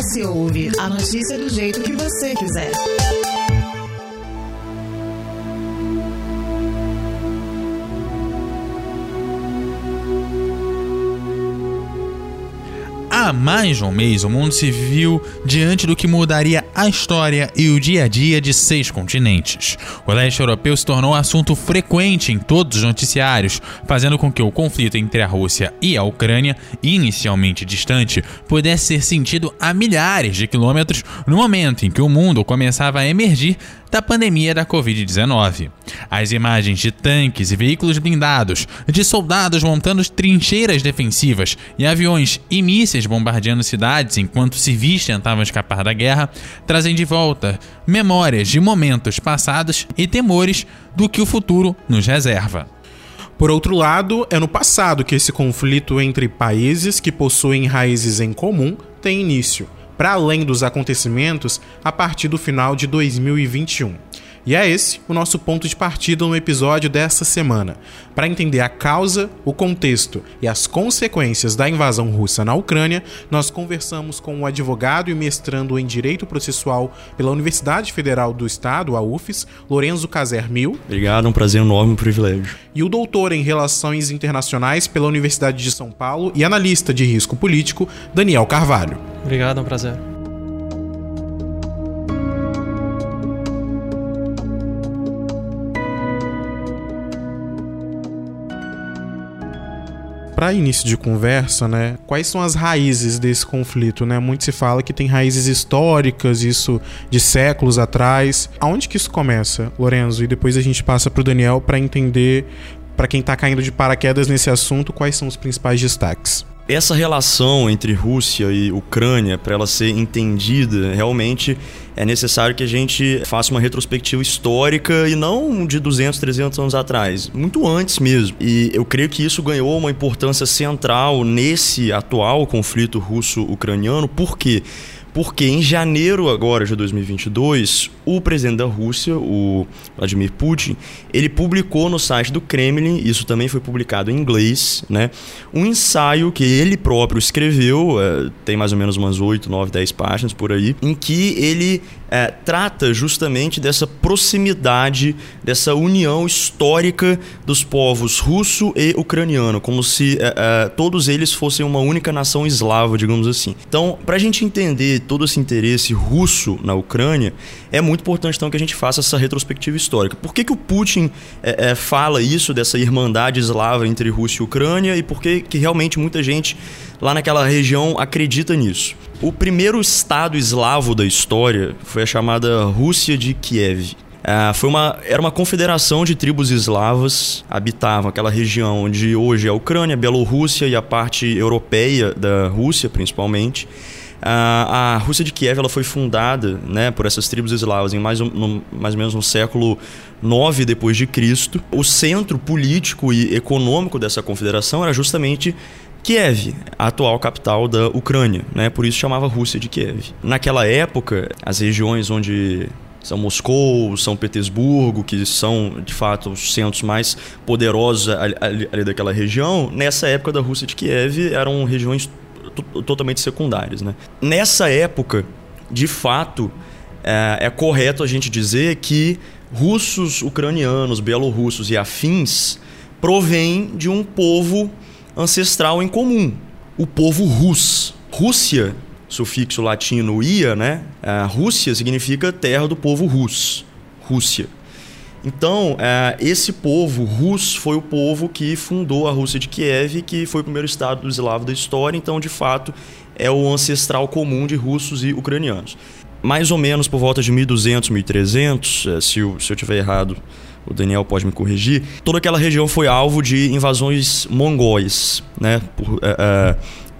Acesse ou ouve a notícia do jeito que você quiser. Há mais de um mês, o mundo se viu diante do que mudaria a história e o dia a dia de seis continentes. O leste europeu se tornou assunto frequente em todos os noticiários, fazendo com que o conflito entre a Rússia e a Ucrânia, inicialmente distante, pudesse ser sentido a milhares de quilômetros no momento em que o mundo começava a emergir da pandemia da Covid-19. As imagens de tanques e veículos blindados, de soldados montando trincheiras defensivas e aviões e mísseis bombardeando cidades enquanto civis tentavam escapar da guerra, trazem de volta memórias de momentos passados e temores do que o futuro nos reserva. Por outro lado, é no passado que esse conflito entre países que possuem raízes em comum tem início para além dos acontecimentos a partir do final de 2021. E é esse o nosso ponto de partida no episódio desta semana, para entender a causa, o contexto e as consequências da invasão russa na Ucrânia. Nós conversamos com o advogado e mestrando em Direito Processual pela Universidade Federal do Estado, a UFES, Lorenzo Caser Mil. Obrigado, um prazer enorme, um privilégio. E o doutor em Relações Internacionais pela Universidade de São Paulo e analista de risco político, Daniel Carvalho. Obrigado, é um prazer. Para início de conversa, né, quais são as raízes desse conflito, né? Muito se fala que tem raízes históricas, isso de séculos atrás. Aonde que isso começa, Lorenzo? E depois a gente passa para o Daniel para entender, para quem está caindo de paraquedas nesse assunto, quais são os principais destaques essa relação entre Rússia e Ucrânia, para ela ser entendida, realmente é necessário que a gente faça uma retrospectiva histórica e não de 200, 300 anos atrás, muito antes mesmo. E eu creio que isso ganhou uma importância central nesse atual conflito russo-ucraniano, por quê? Em janeiro agora de 2022, o presidente da Rússia, o Vladimir Putin, ele publicou no site do Kremlin, isso também foi publicado em inglês, né, um ensaio que ele próprio escreveu, é, tem mais ou menos umas 8, 9, 10 páginas por aí, em que ele é, trata justamente dessa proximidade, dessa união histórica dos povos russo e ucraniano, como se é, é, todos eles fossem uma única nação eslava, digamos assim. Então, para a gente entender todo esse interesse russo na Ucrânia, é muito importante então que a gente faça essa retrospectiva histórica. Por que, que o Putin é, é, fala isso, dessa irmandade eslava entre Rússia e Ucrânia, e por que, que realmente muita gente lá naquela região acredita nisso? O primeiro estado eslavo da história foi a chamada Rússia de Kiev. Uh, foi uma, era uma confederação de tribos eslavas, habitavam aquela região onde hoje é a Ucrânia, a Bielorrússia e a parte europeia da Rússia, principalmente. Uh, a Rússia de Kiev ela foi fundada né, por essas tribos eslavas em mais, um, no, mais ou menos no século 9 depois de Cristo. O centro político e econômico dessa confederação era justamente Kiev, a atual capital da Ucrânia, né? Por isso chamava Rússia de Kiev. Naquela época, as regiões onde são Moscou, São Petersburgo, que são de fato os centros mais poderosos ali, ali, ali daquela região, nessa época da Rússia de Kiev eram regiões totalmente secundárias. Né? Nessa época, de fato, é, é correto a gente dizer que russos, ucranianos, belorussos e afins provêm de um povo ancestral em comum, o povo rus. Rússia, sufixo latino ia, né? A Rússia significa terra do povo rus, Rússia. Então, é, esse povo rus foi o povo que fundou a Rússia de Kiev, que foi o primeiro estado do eslavo da história. Então, de fato, é o ancestral comum de russos e ucranianos. Mais ou menos por volta de 1200, 1300, é, se eu, se eu tiver errado, o Daniel pode me corrigir, toda aquela região foi alvo de invasões mongóis, né? Por, é, é,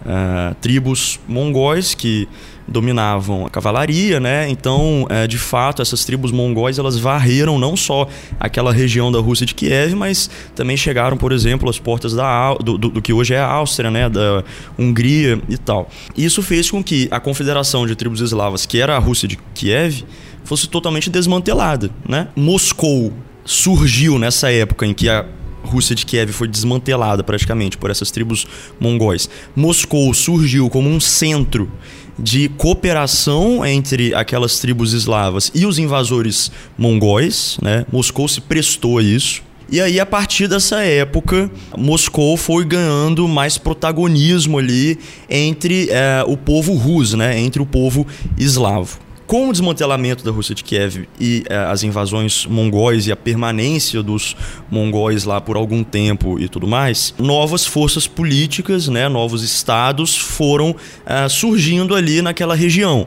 é tribos mongóis que dominavam a cavalaria, né? Então, de fato, essas tribos mongóis elas varreram não só aquela região da Rússia de Kiev, mas também chegaram, por exemplo, às portas da, do, do, do que hoje é a Áustria, né? Da Hungria e tal. Isso fez com que a confederação de tribos eslavas, que era a Rússia de Kiev, fosse totalmente desmantelada, né? Moscou surgiu nessa época em que a Rússia de Kiev foi desmantelada praticamente por essas tribos mongóis. Moscou surgiu como um centro de cooperação entre aquelas tribos eslavas e os invasores mongóis, né? Moscou se prestou a isso. E aí, a partir dessa época, Moscou foi ganhando mais protagonismo ali entre é, o povo russo, né? Entre o povo eslavo. Com o desmantelamento da Rússia de Kiev e é, as invasões mongóis e a permanência dos mongóis lá por algum tempo e tudo mais, novas forças políticas, né, novos estados foram é, surgindo ali naquela região.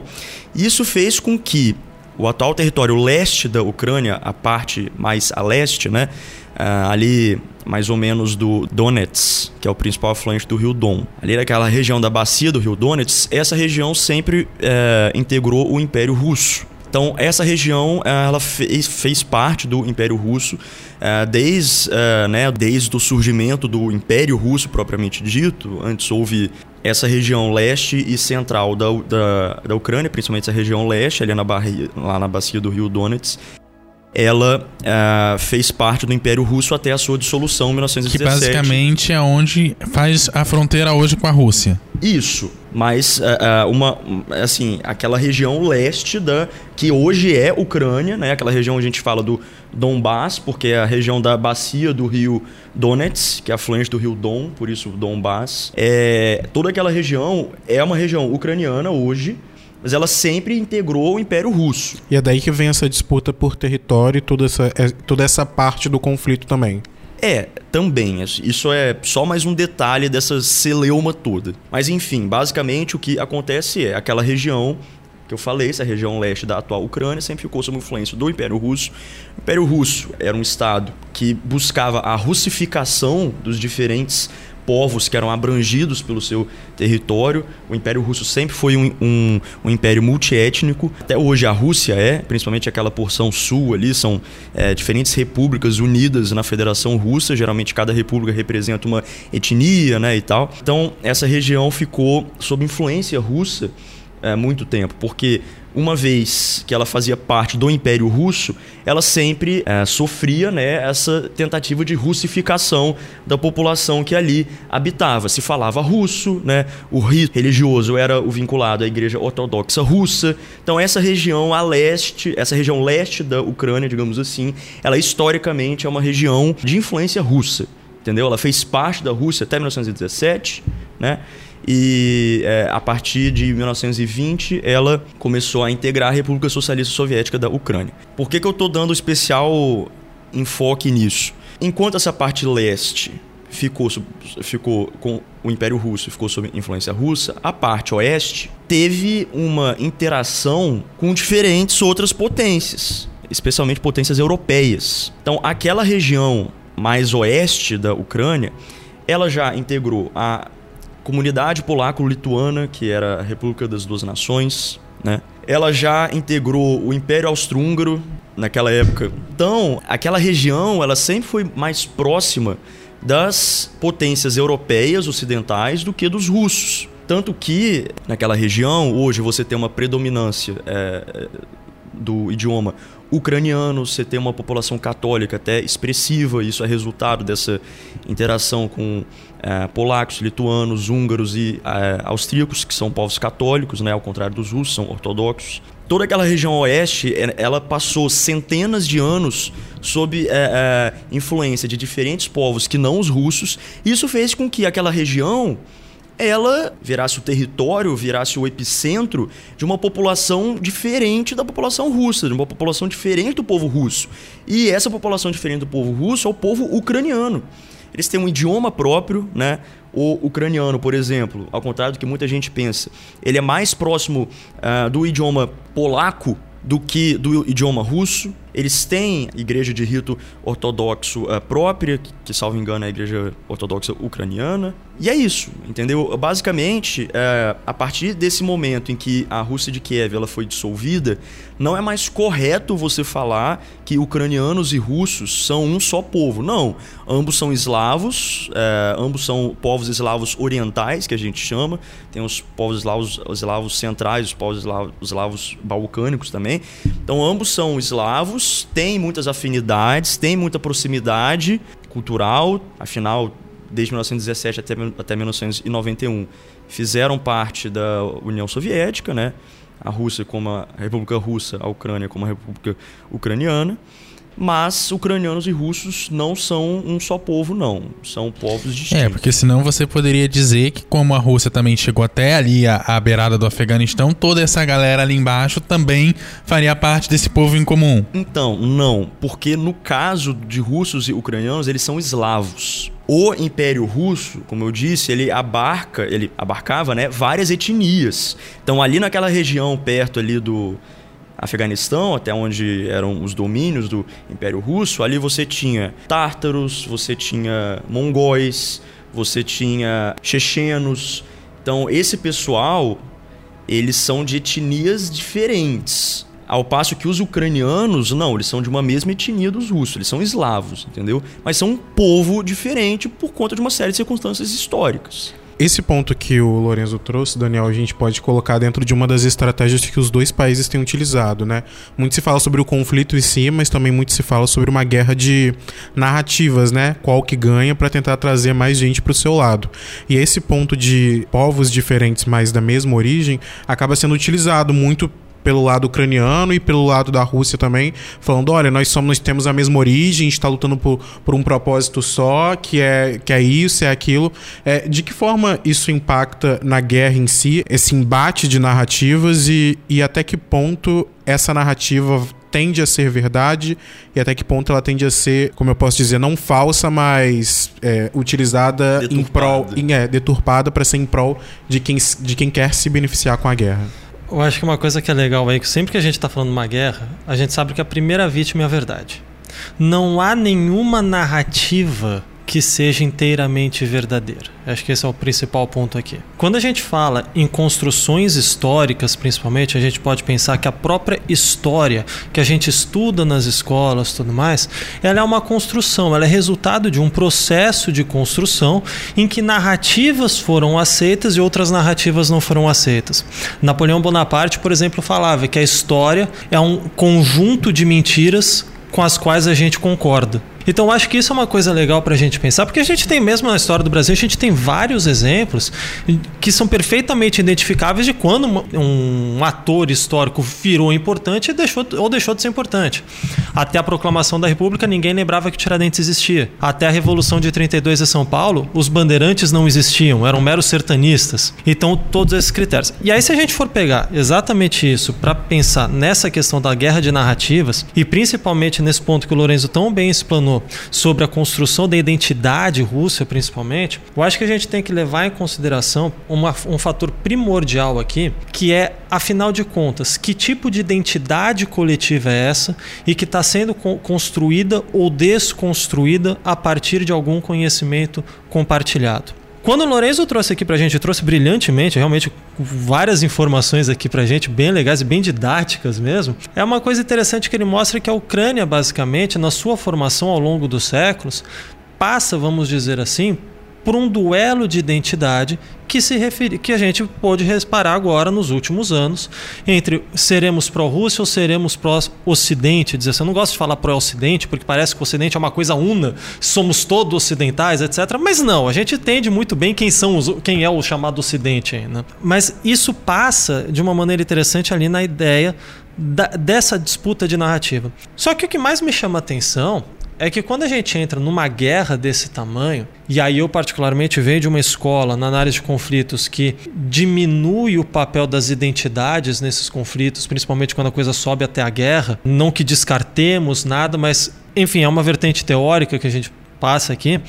Isso fez com que o atual território leste da Ucrânia, a parte mais a leste, né, uh, ali mais ou menos do Donetsk, que é o principal afluente do rio Don. Ali naquela região da bacia do rio Donetsk, essa região sempre uh, integrou o Império Russo. Então, essa região ela fez, fez parte do Império Russo uh, desde, né, desde o surgimento do Império Russo propriamente dito. Antes houve essa região leste e central da, da, da Ucrânia, principalmente essa região leste, ali na, barri, lá na bacia do rio Donetsk, ela uh, fez parte do Império Russo até a sua dissolução em 1917. Que basicamente é onde faz a fronteira hoje com a Rússia. Isso, mas uh, uma assim aquela região leste da que hoje é Ucrânia, né? Aquela região onde a gente fala do Donbass, porque é a região da bacia do rio Donetsk, que é afluente do rio Don, por isso Donbass. É, toda aquela região é uma região ucraniana hoje mas ela sempre integrou o Império Russo. E é daí que vem essa disputa por território e toda essa, é, toda essa parte do conflito também. É, também. Isso é só mais um detalhe dessa celeuma toda. Mas enfim, basicamente o que acontece é aquela região que eu falei, essa região leste da atual Ucrânia, sempre ficou sob influência do Império Russo. O Império Russo era um estado que buscava a russificação dos diferentes povos que eram abrangidos pelo seu território. O Império Russo sempre foi um, um, um império multiétnico. Até hoje a Rússia é, principalmente aquela porção sul ali, são é, diferentes repúblicas unidas na Federação Russa. Geralmente cada república representa uma etnia né, e tal. Então essa região ficou sob influência russa é, muito tempo, porque uma vez que ela fazia parte do Império Russo, ela sempre é, sofria né, essa tentativa de russificação da população que ali habitava. Se falava russo, né, o rito religioso era o vinculado à Igreja Ortodoxa Russa. Então essa região a leste, essa região leste da Ucrânia, digamos assim, ela historicamente é uma região de influência russa. Entendeu? Ela fez parte da Rússia até 1917, né? E é, a partir de 1920 ela começou a integrar a República Socialista Soviética da Ucrânia. Por que, que eu estou dando especial enfoque nisso? Enquanto essa parte leste ficou, ficou com o Império Russo, ficou sob influência russa, a parte oeste teve uma interação com diferentes outras potências, especialmente potências europeias. Então, aquela região mais oeste da Ucrânia, ela já integrou a comunidade polaco-lituana, que era a República das Duas Nações, né? Ela já integrou o Império Austro-Húngaro naquela época. Então, aquela região, ela sempre foi mais próxima das potências europeias ocidentais do que dos russos. Tanto que, naquela região, hoje você tem uma predominância é, do idioma ucraniano, você tem uma população católica até expressiva, isso é resultado dessa interação com é, polacos, lituanos, húngaros e é, austríacos, que são povos católicos, né, ao contrário dos russos, são ortodoxos. Toda aquela região oeste, é, ela passou centenas de anos sob é, influência de diferentes povos que não os russos. Isso fez com que aquela região ela virasse o território, virasse o epicentro de uma população diferente da população russa, de uma população diferente do povo russo. E essa população diferente do povo russo é o povo ucraniano. Eles têm um idioma próprio, né? O ucraniano, por exemplo, ao contrário do que muita gente pensa, ele é mais próximo uh, do idioma polaco do que do idioma russo. Eles têm igreja de rito ortodoxo uh, própria, que, que, salvo engano, é a igreja ortodoxa ucraniana. E é isso, entendeu? Basicamente, é, a partir desse momento em que a Rússia de Kiev ela foi dissolvida, não é mais correto você falar que ucranianos e russos são um só povo. Não, ambos são eslavos, é, ambos são povos eslavos orientais, que a gente chama. Tem os povos eslavos, os eslavos centrais, os povos eslavos, eslavos balcânicos também. Então, ambos são eslavos, têm muitas afinidades, têm muita proximidade cultural, afinal desde 1917 até, até 1991, fizeram parte da União Soviética, né? A Rússia como a República Russa, a Ucrânia como a República Ucraniana. Mas ucranianos e russos não são um só povo, não. São povos distintos. É, porque senão você poderia dizer que, como a Rússia também chegou até ali à, à beirada do Afeganistão, toda essa galera ali embaixo também faria parte desse povo em comum. Então, não. Porque no caso de russos e ucranianos, eles são eslavos. O Império Russo, como eu disse, ele abarca, ele abarcava, né, várias etnias. Então, ali naquela região perto ali do Afeganistão, até onde eram os domínios do Império Russo, ali você tinha tártaros, você tinha mongóis, você tinha chechenos. Então, esse pessoal, eles são de etnias diferentes. Ao passo que os ucranianos, não, eles são de uma mesma etnia dos russos, eles são eslavos, entendeu? Mas são um povo diferente por conta de uma série de circunstâncias históricas. Esse ponto que o Lorenzo trouxe, Daniel, a gente pode colocar dentro de uma das estratégias que os dois países têm utilizado, né? Muito se fala sobre o conflito em si, mas também muito se fala sobre uma guerra de narrativas, né? Qual que ganha para tentar trazer mais gente para o seu lado. E esse ponto de povos diferentes, mas da mesma origem, acaba sendo utilizado muito pelo lado ucraniano e pelo lado da Rússia também, falando: olha, nós somos, nós temos a mesma origem, a gente está lutando por, por um propósito só, que é, que é isso, é aquilo. É, de que forma isso impacta na guerra em si, esse embate de narrativas e, e até que ponto essa narrativa tende a ser verdade e até que ponto ela tende a ser, como eu posso dizer, não falsa, mas é, utilizada Deturpada. em prol, em, é, deturpada para ser em prol de quem, de quem quer se beneficiar com a guerra. Eu acho que uma coisa que é legal aí, que sempre que a gente está falando de uma guerra, a gente sabe que a primeira vítima é a verdade. Não há nenhuma narrativa que seja inteiramente verdadeira. Acho que esse é o principal ponto aqui. Quando a gente fala em construções históricas, principalmente, a gente pode pensar que a própria história que a gente estuda nas escolas, tudo mais, ela é uma construção, ela é resultado de um processo de construção em que narrativas foram aceitas e outras narrativas não foram aceitas. Napoleão Bonaparte, por exemplo, falava que a história é um conjunto de mentiras com as quais a gente concorda. Então acho que isso é uma coisa legal para a gente pensar, porque a gente tem mesmo na história do Brasil, a gente tem vários exemplos que são perfeitamente identificáveis de quando um ator histórico virou importante deixou, ou deixou de ser importante. Até a proclamação da República, ninguém lembrava que Tiradentes existia. Até a Revolução de 32 em São Paulo, os bandeirantes não existiam, eram meros sertanistas. Então, todos esses critérios. E aí, se a gente for pegar exatamente isso para pensar nessa questão da guerra de narrativas, e principalmente nesse ponto que o Lorenzo tão bem explanou, sobre a construção da identidade russa, principalmente, eu acho que a gente tem que levar em consideração uma, um fator primordial aqui, que é, afinal de contas, que tipo de identidade coletiva é essa e que está sendo co construída ou desconstruída a partir de algum conhecimento compartilhado. Quando o Lorenzo trouxe aqui pra gente, trouxe brilhantemente, realmente várias informações aqui pra gente, bem legais e bem didáticas mesmo. É uma coisa interessante que ele mostra que a Ucrânia, basicamente, na sua formação ao longo dos séculos, passa, vamos dizer assim, por um duelo de identidade que se referi, que a gente pôde reparar agora nos últimos anos entre seremos pró-Rússia ou seremos pró-Ocidente. Dizer assim, eu não gosto de falar pró-Ocidente porque parece que o Ocidente é uma coisa una, somos todos ocidentais, etc. Mas não, a gente entende muito bem quem são os, quem é o chamado Ocidente ainda. Né? Mas isso passa de uma maneira interessante ali na ideia da, dessa disputa de narrativa. Só que o que mais me chama a atenção é que quando a gente entra numa guerra desse tamanho, e aí eu particularmente venho de uma escola na análise de conflitos que diminui o papel das identidades nesses conflitos, principalmente quando a coisa sobe até a guerra, não que descartemos nada, mas enfim, é uma vertente teórica que a gente passa aqui.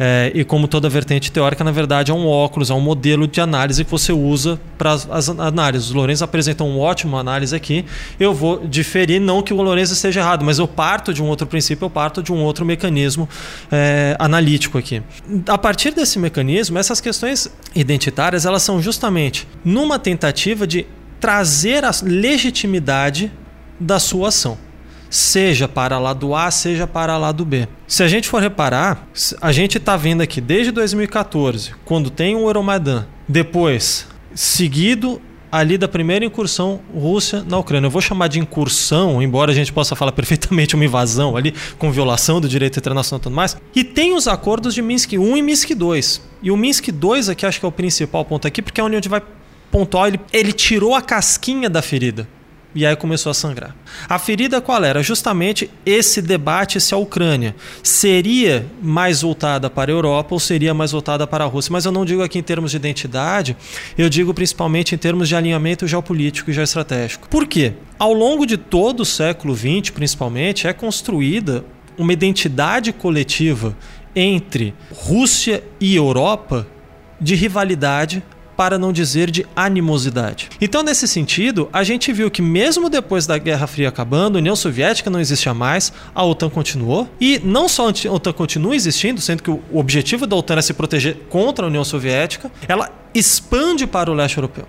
É, e como toda vertente teórica, na verdade, é um óculos, é um modelo de análise que você usa para as análises. O Lourenço apresenta uma ótima análise aqui. Eu vou diferir, não que o Lourenço esteja errado, mas eu parto de um outro princípio, eu parto de um outro mecanismo é, analítico aqui. A partir desse mecanismo, essas questões identitárias, elas são justamente numa tentativa de trazer a legitimidade da sua ação seja para lado A, seja para lado B. Se a gente for reparar, a gente está vendo aqui desde 2014, quando tem o Euromaidan, depois seguido ali da primeira incursão Rússia na Ucrânia. Eu vou chamar de incursão, embora a gente possa falar perfeitamente uma invasão ali, com violação do direito internacional e tudo mais. E tem os acordos de Minsk I e Minsk II. E o Minsk II aqui acho que é o principal ponto aqui, porque é onde vai pontuar, ele, ele tirou a casquinha da ferida. E aí começou a sangrar. A ferida qual era? Justamente esse debate se a Ucrânia seria mais voltada para a Europa ou seria mais voltada para a Rússia. Mas eu não digo aqui em termos de identidade, eu digo principalmente em termos de alinhamento geopolítico e geoestratégico. Por quê? Ao longo de todo o século XX, principalmente, é construída uma identidade coletiva entre Rússia e Europa de rivalidade para não dizer de animosidade. Então, nesse sentido, a gente viu que mesmo depois da Guerra Fria acabando, a União Soviética não existia mais, a OTAN continuou. E não só a OTAN continua existindo, sendo que o objetivo da OTAN é se proteger contra a União Soviética, ela expande para o leste europeu.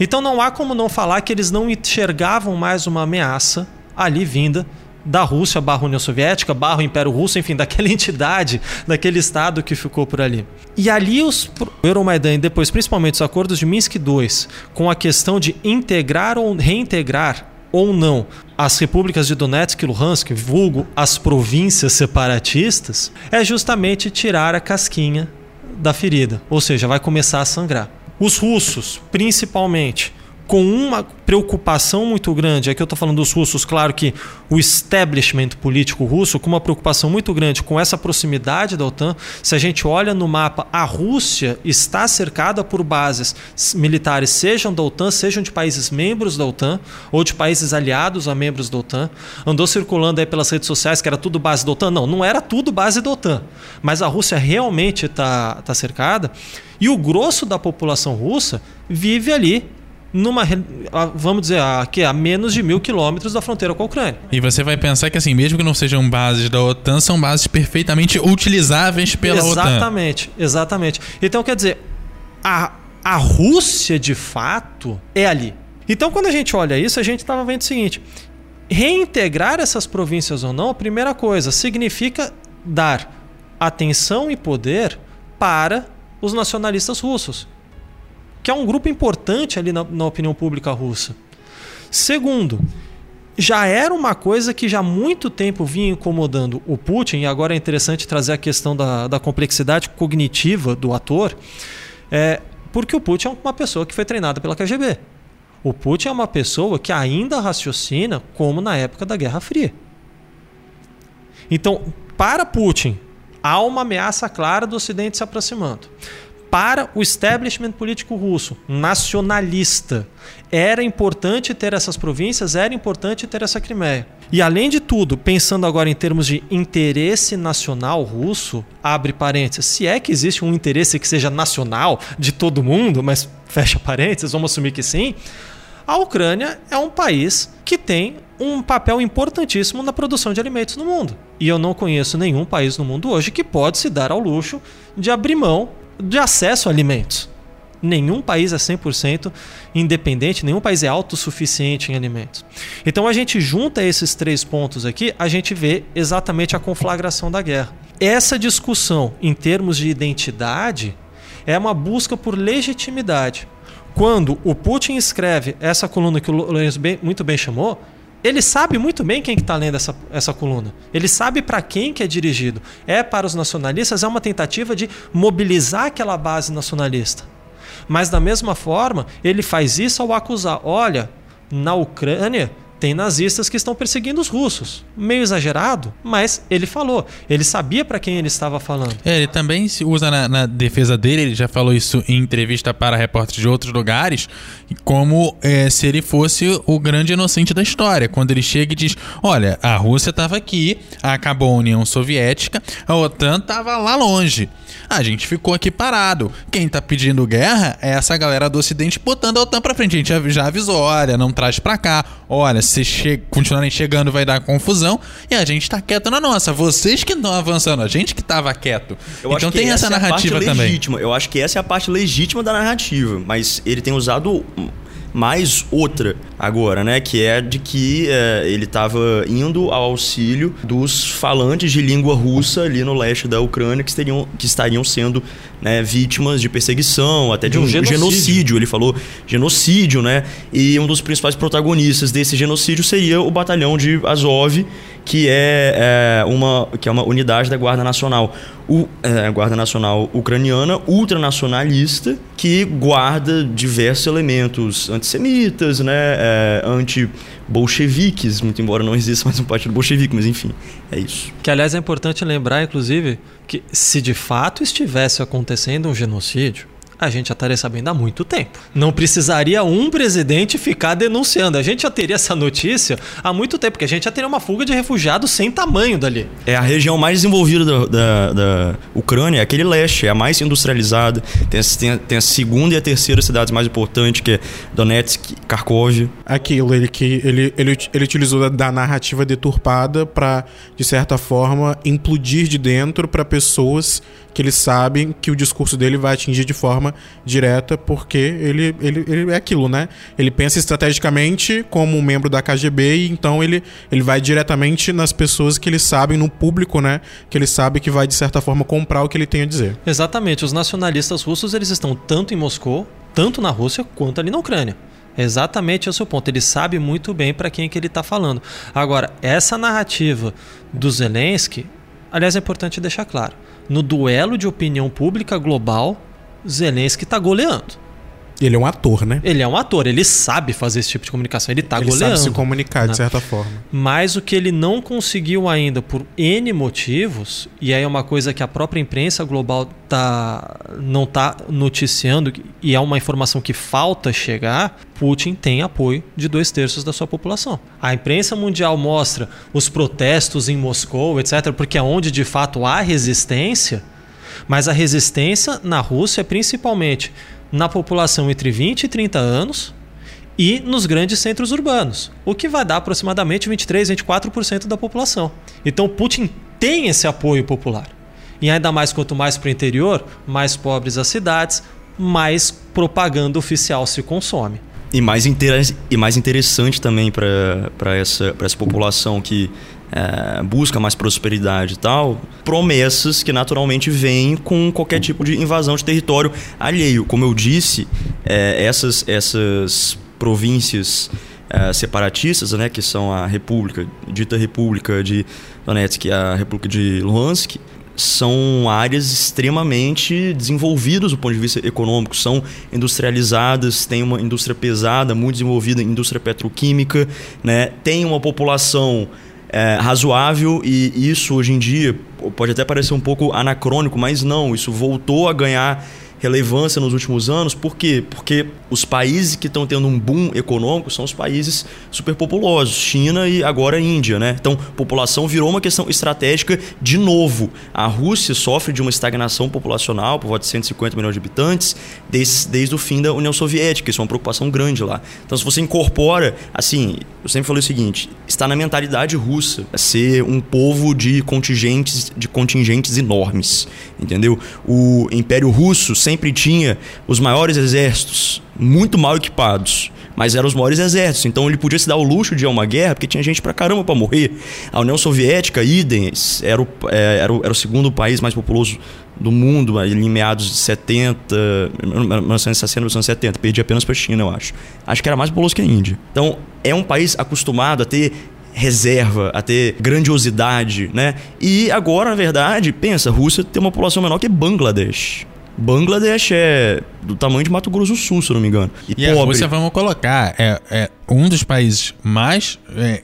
Então não há como não falar que eles não enxergavam mais uma ameaça ali vinda da Rússia barra União Soviética, barra Império Russo, enfim, daquela entidade, daquele estado que ficou por ali. E ali os Euromaidan e depois principalmente os acordos de Minsk II, com a questão de integrar ou reintegrar ou não as repúblicas de Donetsk e Luhansk, vulgo as províncias separatistas, é justamente tirar a casquinha da ferida, ou seja, vai começar a sangrar. Os russos, principalmente, com uma preocupação muito grande, aqui eu estou falando dos russos, claro que o establishment político russo, com uma preocupação muito grande com essa proximidade da OTAN, se a gente olha no mapa, a Rússia está cercada por bases militares, sejam da OTAN, sejam de países membros da OTAN, ou de países aliados a membros da OTAN. Andou circulando aí pelas redes sociais que era tudo base da OTAN. Não, não era tudo base da OTAN. Mas a Rússia realmente está tá cercada. E o grosso da população russa vive ali numa, vamos dizer, aqui a menos de mil quilômetros da fronteira com a Ucrânia. E você vai pensar que assim, mesmo que não sejam bases da OTAN, são bases perfeitamente utilizáveis pela exatamente, OTAN. Exatamente, exatamente. Então quer dizer, a, a Rússia de fato é ali. Então quando a gente olha isso, a gente estava vendo o seguinte: reintegrar essas províncias ou não, a primeira coisa, significa dar atenção e poder para os nacionalistas russos que é um grupo importante ali na, na opinião pública russa. Segundo, já era uma coisa que já há muito tempo vinha incomodando o Putin, e agora é interessante trazer a questão da, da complexidade cognitiva do ator, é, porque o Putin é uma pessoa que foi treinada pela KGB. O Putin é uma pessoa que ainda raciocina como na época da Guerra Fria. Então, para Putin, há uma ameaça clara do Ocidente se aproximando para o establishment político russo, nacionalista. Era importante ter essas províncias, era importante ter essa Crimeia. E além de tudo, pensando agora em termos de interesse nacional russo, abre parênteses, se é que existe um interesse que seja nacional de todo mundo, mas fecha parênteses, vamos assumir que sim, a Ucrânia é um país que tem um papel importantíssimo na produção de alimentos no mundo. E eu não conheço nenhum país no mundo hoje que pode se dar ao luxo de abrir mão de acesso a alimentos. Nenhum país é 100% independente, nenhum país é autossuficiente em alimentos. Então a gente junta esses três pontos aqui, a gente vê exatamente a conflagração da guerra. Essa discussão em termos de identidade é uma busca por legitimidade. Quando o Putin escreve essa coluna que o Lourenço muito bem chamou, ele sabe muito bem quem está que tá lendo essa, essa coluna. Ele sabe para quem que é dirigido. É para os nacionalistas, é uma tentativa de mobilizar aquela base nacionalista. Mas da mesma forma, ele faz isso ao acusar: olha, na Ucrânia tem nazistas que estão perseguindo os russos. Meio exagerado, mas ele falou. Ele sabia para quem ele estava falando. É, ele também se usa na, na, defesa dele, ele já falou isso em entrevista para repórteres de outros lugares, como é, se ele fosse o grande inocente da história. Quando ele chega e diz: Olha, a Rússia estava aqui, acabou a União Soviética, a OTAN estava lá longe. A gente ficou aqui parado. Quem tá pedindo guerra é essa galera do Ocidente botando a OTAN pra frente. A gente já avisou: olha, não traz pra cá. Olha, se che continuarem chegando vai dar confusão. E a gente tá quieto na nossa. Vocês que estão avançando, a gente que tava quieto. Eu então tem essa, essa narrativa é também. Legítima. Eu acho que essa é a parte legítima da narrativa. Mas ele tem usado mais outra agora, né? Que é de que é, ele estava indo ao auxílio dos falantes de língua russa ali no leste da Ucrânia que, estariam, que estariam sendo né, vítimas de perseguição, até de, de um, um genocídio. genocídio. Ele falou genocídio, né? E um dos principais protagonistas desse genocídio seria o batalhão de Azov, que é, é, uma, que é uma unidade da Guarda Nacional. O, é, Guarda Nacional Ucraniana, ultranacionalista, que guarda diversos elementos antissemitas, né, é, anti-bolcheviques, muito embora não exista mais um partido bolchevique, mas enfim, é isso. Que, aliás, é importante lembrar, inclusive, que se de fato estivesse acontecendo um genocídio, a gente já estaria sabendo há muito tempo. Não precisaria um presidente ficar denunciando. A gente já teria essa notícia há muito tempo, porque a gente já teria uma fuga de refugiados sem tamanho dali. É a região mais desenvolvida da, da, da Ucrânia, é aquele leste, é a mais industrializada. Tem a, tem, tem a, segunda e a terceira cidades mais importantes, que é Donetsk e Kharkov. Aquilo, ele, que, ele, ele, ele utilizou da, da narrativa deturpada para, de certa forma, implodir de dentro para pessoas que eles sabem que o discurso dele vai atingir de forma direta, porque ele, ele, ele é aquilo, né? Ele pensa estrategicamente como um membro da KGB e então ele, ele vai diretamente nas pessoas que ele sabe, no público, né? Que ele sabe que vai, de certa forma, comprar o que ele tem a dizer. Exatamente. Os nacionalistas russos, eles estão tanto em Moscou, tanto na Rússia, quanto ali na Ucrânia. Exatamente esse é o ponto. Ele sabe muito bem para quem é que ele está falando. Agora, essa narrativa do Zelensky, aliás, é importante deixar claro no duelo de opinião pública global, Zelensky está goleando. Ele é um ator, né? Ele é um ator, ele sabe fazer esse tipo de comunicação, ele tá ele goleando. Ele sabe se comunicar, né? de certa forma. Mas o que ele não conseguiu ainda, por N motivos, e aí é uma coisa que a própria imprensa global tá, não tá noticiando, e é uma informação que falta chegar, Putin tem apoio de dois terços da sua população. A imprensa mundial mostra os protestos em Moscou, etc., porque é onde de fato há resistência, mas a resistência na Rússia é principalmente na população entre 20 e 30 anos e nos grandes centros urbanos, o que vai dar aproximadamente 23, 24% da população. Então Putin tem esse apoio popular. E ainda mais quanto mais para o interior, mais pobres as cidades, mais propaganda oficial se consome. E mais, e mais interessante também para essa, essa população que é, busca mais prosperidade e tal, promessas que naturalmente vêm com qualquer tipo de invasão de território alheio. Como eu disse, é, essas, essas províncias é, separatistas, né, que são a República, dita República de Donetsk e a República de Luhansk, são áreas extremamente desenvolvidas do ponto de vista econômico, são industrializadas, tem uma indústria pesada, muito desenvolvida, indústria petroquímica, né? tem uma população é, razoável e isso hoje em dia pode até parecer um pouco anacrônico, mas não, isso voltou a ganhar relevância nos últimos anos. Por quê? Porque os países que estão tendo um boom econômico são os países superpopulosos, China e agora Índia, né? Então, população virou uma questão estratégica de novo. A Rússia sofre de uma estagnação populacional por volta de 150 milhões de habitantes desde, desde o fim da União Soviética. Isso é uma preocupação grande lá. Então, se você incorpora, assim, eu sempre falei o seguinte, está na mentalidade russa ser um povo de contingentes, de contingentes enormes, entendeu? O Império Russo sempre tinha os maiores exércitos, muito mal equipados, mas eram os maiores exércitos. Então ele podia se dar o luxo de ir a uma guerra porque tinha gente pra caramba para morrer. A União Soviética, idem, era o, é, era, o, era o segundo país mais populoso do mundo, em meados de 70, 1960, 1970. Perdi apenas para a China, eu acho. Acho que era mais populoso que a Índia. Então é um país acostumado a ter reserva, a ter grandiosidade, né? E agora, na verdade, pensa, a Rússia tem uma população menor que Bangladesh. Bangladesh é do tamanho de Mato Grosso do Sul, se eu não me engano. E, e pobre. a Rússia, vamos colocar, é, é um dos países mais é,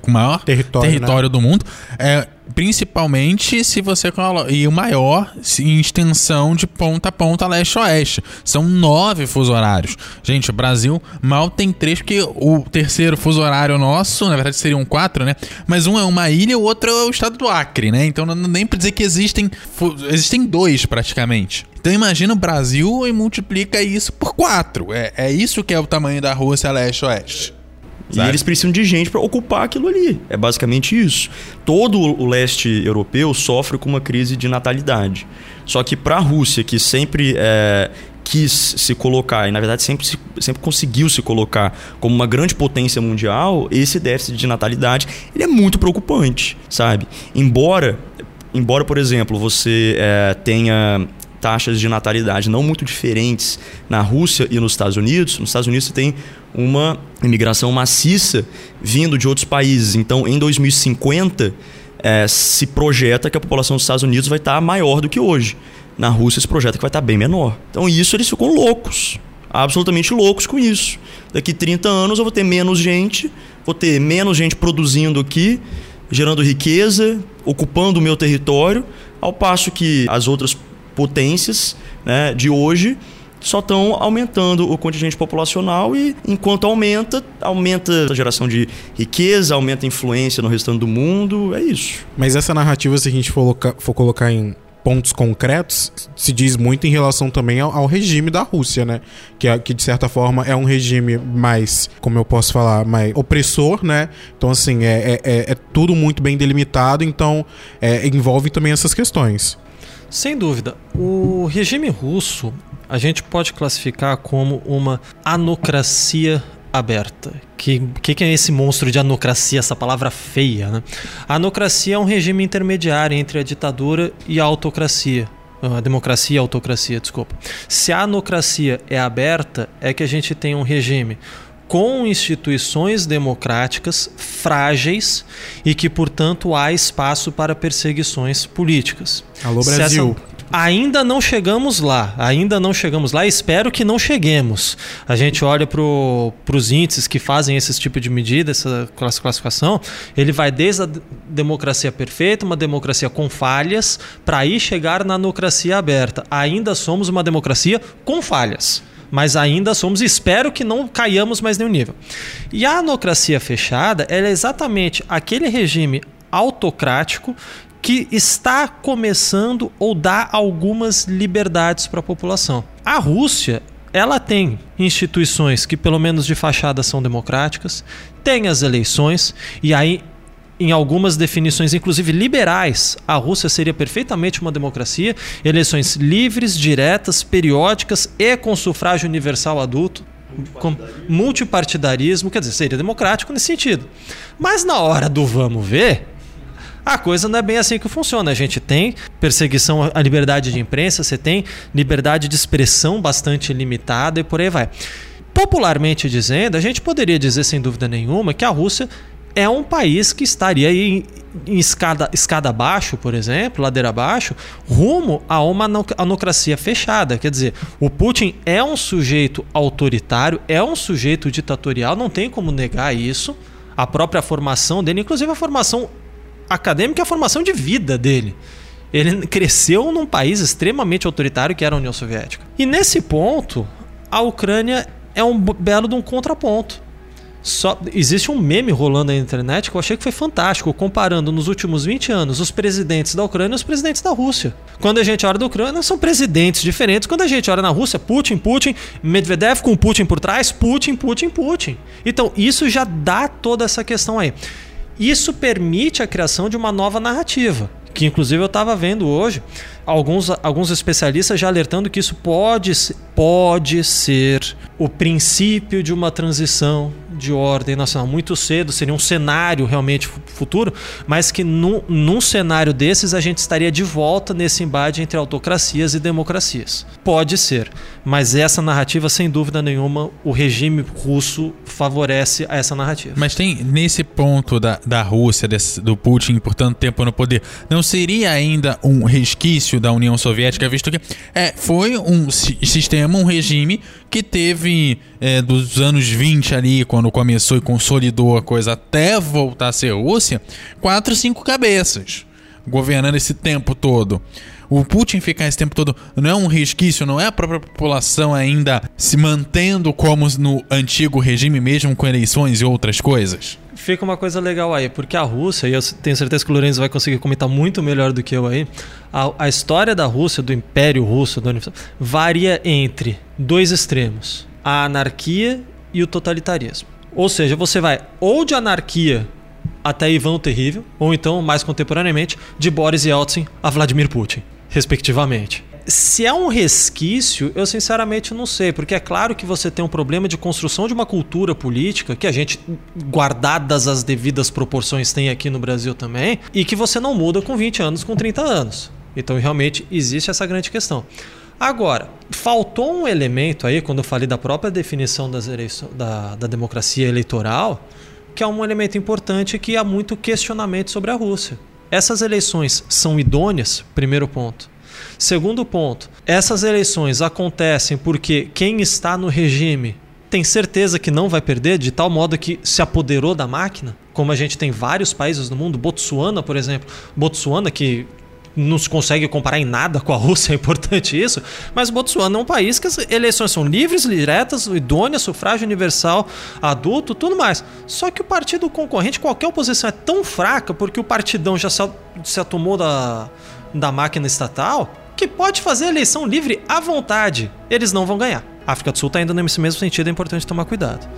com maior território, território né? do mundo. É, principalmente se você coloca. E o maior em extensão de ponta a ponta leste-oeste. São nove fuso horários. Gente, o Brasil mal tem três, porque o terceiro fuso horário nosso, na verdade seriam quatro, né? Mas um é uma ilha o outro é o estado do Acre, né? Então não nem pra dizer que existem. Existem dois praticamente. Então imagina o Brasil e multiplica isso por quatro. É, é isso que é o tamanho da Rússia leste-oeste. E eles precisam de gente para ocupar aquilo ali. É basicamente isso. Todo o leste europeu sofre com uma crise de natalidade. Só que para a Rússia, que sempre é, quis se colocar, e na verdade sempre, se, sempre conseguiu se colocar como uma grande potência mundial, esse déficit de natalidade ele é muito preocupante, sabe? Embora, embora por exemplo, você é, tenha taxas de natalidade não muito diferentes na Rússia e nos Estados Unidos, nos Estados Unidos você tem uma imigração maciça vindo de outros países. Então, em 2050, é, se projeta que a população dos Estados Unidos vai estar maior do que hoje. Na Rússia, se projeta que vai estar bem menor. Então, isso eles ficam loucos. Absolutamente loucos com isso. Daqui 30 anos eu vou ter menos gente, vou ter menos gente produzindo aqui, gerando riqueza, ocupando o meu território, ao passo que as outras potências né, de hoje só estão aumentando o contingente populacional e enquanto aumenta, aumenta a geração de riqueza, aumenta a influência no restante do mundo, é isso. Mas essa narrativa, se a gente for, for colocar em pontos concretos, se diz muito em relação também ao, ao regime da Rússia, né? Que, é, que de certa forma é um regime mais, como eu posso falar, mais opressor, né? Então, assim, é, é, é tudo muito bem delimitado, então é, envolve também essas questões. Sem dúvida. O regime russo a gente pode classificar como uma anocracia aberta. Que, que, que, é esse monstro de anocracia, essa palavra feia? Né? A anocracia é um regime intermediário entre a ditadura e a autocracia. A democracia e a autocracia, desculpa. Se a anocracia é aberta, é que a gente tem um regime com instituições democráticas frágeis e que, portanto, há espaço para perseguições políticas. Alô, Brasil. Ainda não chegamos lá, ainda não chegamos lá, espero que não cheguemos. A gente olha para os índices que fazem esse tipo de medida, essa classificação, ele vai desde a democracia perfeita, uma democracia com falhas, para aí chegar na democracia aberta. Ainda somos uma democracia com falhas mas ainda somos, espero que não caiamos mais nenhum nível. E a anocracia fechada é exatamente aquele regime autocrático que está começando ou dá algumas liberdades para a população. A Rússia ela tem instituições que, pelo menos de fachada, são democráticas, tem as eleições, e aí, em algumas definições, inclusive liberais, a Rússia seria perfeitamente uma democracia, eleições livres, diretas, periódicas e com sufrágio universal adulto. Com multipartidarismo, quer dizer, seria democrático nesse sentido. Mas na hora do vamos ver, a coisa não é bem assim que funciona. A gente tem perseguição à liberdade de imprensa, você tem liberdade de expressão bastante limitada e por aí vai. Popularmente dizendo, a gente poderia dizer sem dúvida nenhuma que a Rússia é um país que estaria em, em escada, escada abaixo, por exemplo, ladeira abaixo, rumo a uma anocracia fechada. Quer dizer, o Putin é um sujeito autoritário, é um sujeito ditatorial, não tem como negar isso. A própria formação dele, inclusive a formação acadêmica e a formação de vida dele. Ele cresceu num país extremamente autoritário que era a União Soviética. E nesse ponto, a Ucrânia é um belo de um contraponto. Só, existe um meme rolando na internet que eu achei que foi fantástico, comparando nos últimos 20 anos os presidentes da Ucrânia e os presidentes da Rússia. Quando a gente olha da Ucrânia, são presidentes diferentes. Quando a gente olha na Rússia, Putin, Putin, Medvedev com Putin por trás, Putin, Putin, Putin. Então, isso já dá toda essa questão aí. Isso permite a criação de uma nova narrativa, que inclusive eu estava vendo hoje alguns, alguns especialistas já alertando que isso pode, pode ser o princípio de uma transição de ordem nacional. Muito cedo, seria um cenário realmente futuro, mas que num, num cenário desses a gente estaria de volta nesse embate entre autocracias e democracias. Pode ser, mas essa narrativa, sem dúvida nenhuma, o regime russo favorece a essa narrativa. Mas tem nesse ponto da, da Rússia, desse, do Putin por tanto tempo no poder, não seria ainda um resquício da União Soviética, visto que é, foi um sistema, um regime que teve é, dos anos 20 ali, quando começou e consolidou a coisa até voltar a ser Rússia, quatro, cinco cabeças governando esse tempo todo. O Putin ficar esse tempo todo não é um resquício, não é a própria população ainda se mantendo como no antigo regime, mesmo com eleições e outras coisas? Fica uma coisa legal aí, porque a Rússia, e eu tenho certeza que o Lourenço vai conseguir comentar muito melhor do que eu aí, a, a história da Rússia, do Império Russo, varia entre dois extremos: a anarquia e o totalitarismo. Ou seja, você vai ou de anarquia até Ivan o Terrível, ou então, mais contemporaneamente, de Boris Yeltsin a Vladimir Putin, respectivamente. se é um resquício, eu sinceramente não sei, porque é claro que você tem um problema de construção de uma cultura política que a gente, guardadas as devidas proporções, tem aqui no Brasil também, e que você não muda com 20 anos, com 30 anos. Então, realmente, existe essa grande questão. Agora, faltou um elemento aí, quando eu falei da própria definição da, da democracia eleitoral, que é um elemento importante que há muito questionamento sobre a Rússia. Essas eleições são idôneas? Primeiro ponto. Segundo ponto, essas eleições acontecem porque quem está no regime tem certeza que não vai perder, de tal modo que se apoderou da máquina, como a gente tem vários países no mundo, Botsuana, por exemplo, Botsuana que não se consegue comparar em nada com a Rússia, é importante isso, mas Botsuana é um país que as eleições são livres, diretas, idôneas, sufrágio universal, adulto, tudo mais. Só que o partido concorrente, qualquer oposição é tão fraca, porque o partidão já se, atomou da, da máquina estatal, que pode fazer eleição livre à vontade. Eles não vão ganhar. A África do Sul está indo nesse mesmo sentido, é importante tomar cuidado.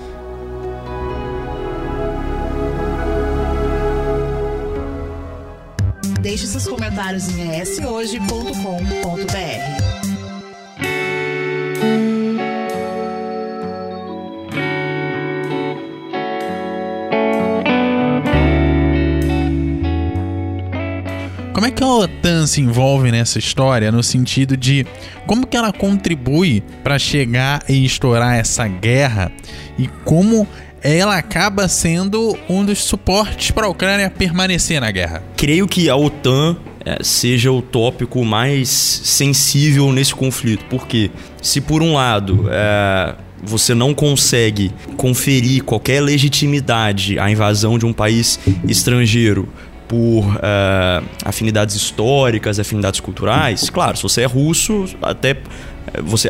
Deixe seus comentários em eshoje.com.br. Como é que a OTAN se envolve nessa história no sentido de como que ela contribui para chegar e estourar essa guerra e como ela acaba sendo um dos suportes para a Ucrânia permanecer na guerra? Creio que a OTAN é, seja o tópico mais sensível nesse conflito, porque se por um lado é, você não consegue conferir qualquer legitimidade à invasão de um país estrangeiro por uh, afinidades históricas, afinidades culturais. Claro, se você é russo, até você,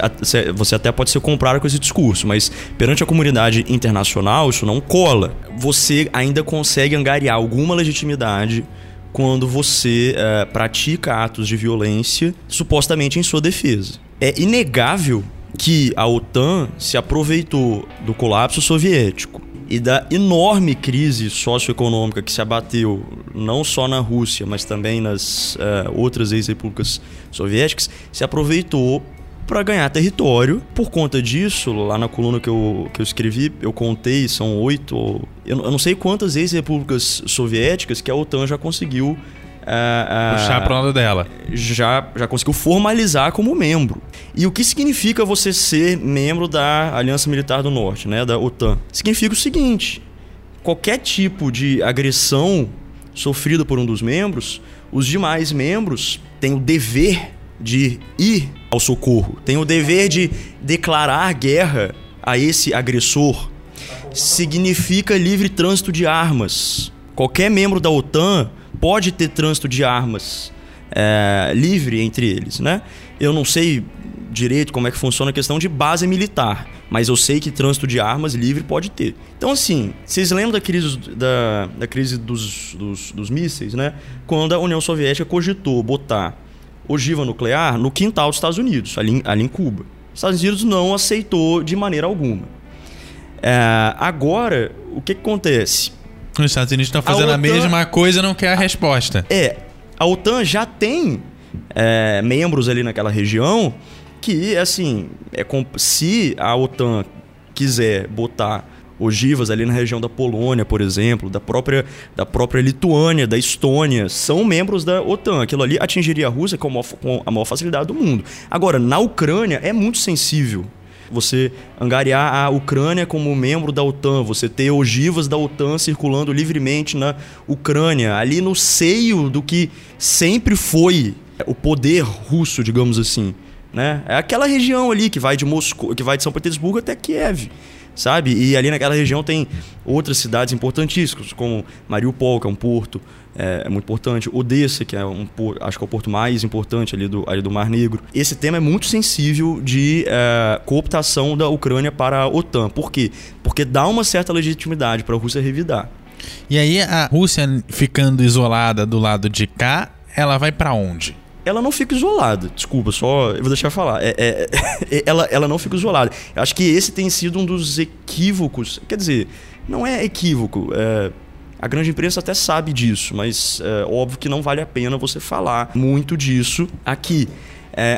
você até pode ser comprado com esse discurso, mas perante a comunidade internacional isso não cola. Você ainda consegue angariar alguma legitimidade quando você uh, pratica atos de violência supostamente em sua defesa. É inegável que a OTAN se aproveitou do colapso soviético e da enorme crise socioeconômica que se abateu não só na Rússia, mas também nas uh, outras ex-repúblicas soviéticas, se aproveitou para ganhar território. Por conta disso, lá na coluna que eu, que eu escrevi, eu contei, são oito, eu, eu não sei quantas ex-repúblicas soviéticas que a OTAN já conseguiu Uh, uh, puxar para lado dela. Já, já conseguiu formalizar como membro. E o que significa você ser membro da Aliança Militar do Norte, né, da OTAN? Significa o seguinte: qualquer tipo de agressão sofrida por um dos membros, os demais membros têm o dever de ir ao socorro, têm o dever de declarar guerra a esse agressor. Significa livre trânsito de armas. Qualquer membro da OTAN pode ter trânsito de armas é, livre entre eles, né? Eu não sei direito como é que funciona a questão de base militar, mas eu sei que trânsito de armas livre pode ter. Então, assim, vocês lembram da crise, da, da crise dos, dos, dos mísseis, né? Quando a União Soviética cogitou botar ogiva nuclear no quintal dos Estados Unidos, ali, ali em Cuba. Os Estados Unidos não aceitou de maneira alguma. É, agora, o que, que acontece? Os Estados Unidos estão fazendo a, OTAN, a mesma coisa não quer a resposta. É. A OTAN já tem é, membros ali naquela região que, assim, é, se a OTAN quiser botar ogivas ali na região da Polônia, por exemplo, da própria, da própria Lituânia, da Estônia, são membros da OTAN. Aquilo ali atingiria a Rússia com a maior, com a maior facilidade do mundo. Agora, na Ucrânia é muito sensível você angariar a Ucrânia como membro da OTAN, você ter ogivas da OTAN circulando livremente na Ucrânia, ali no seio do que sempre foi o poder russo, digamos assim. Né? É aquela região ali que vai de Moscou, que vai de São Petersburgo até Kiev sabe? E ali naquela região tem outras cidades importantíssimas, como Mariupol, que é um porto é, é muito importante, Odessa, que é um acho que é o porto mais importante ali do, ali do Mar Negro. Esse tema é muito sensível de é, cooptação da Ucrânia para a OTAN. Por quê? Porque dá uma certa legitimidade para a Rússia revidar. E aí a Rússia ficando isolada do lado de cá, ela vai para onde? Ela não fica isolada. Desculpa, só eu vou deixar falar. É, é, é, ela, ela não fica isolada. Eu acho que esse tem sido um dos equívocos. Quer dizer, não é equívoco. É, a grande imprensa até sabe disso, mas é óbvio que não vale a pena você falar muito disso aqui.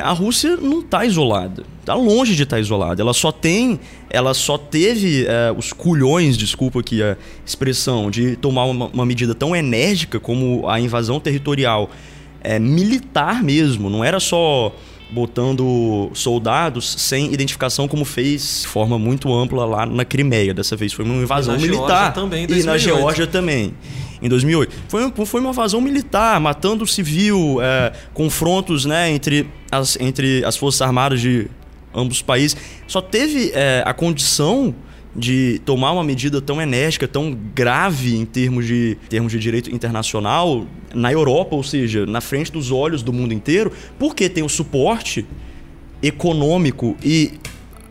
A Rússia não está isolada, está longe de estar tá isolada. Ela só tem, ela só teve os culhões, desculpa aqui a expressão, de tomar uma, uma medida tão enérgica como a invasão territorial é, militar mesmo. Não era só botando soldados sem identificação, como fez de forma muito ampla lá na Crimeia. Dessa vez foi uma invasão e militar. Também, e na Geórgia também em 2008. Foi, foi uma invasão militar, matando civil, é, confrontos né, entre, as, entre as forças armadas de ambos os países. Só teve é, a condição de tomar uma medida tão enérgica, tão grave em termos de, termos de direito internacional na Europa, ou seja, na frente dos olhos do mundo inteiro, porque tem o suporte econômico e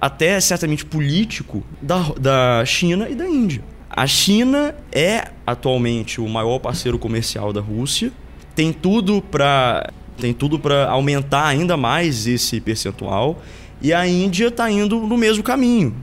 até certamente político da, da China e da Índia. A China é atualmente o maior parceiro comercial da Rússia, tem tudo para tem tudo para aumentar ainda mais esse percentual e a Índia está indo no mesmo caminho.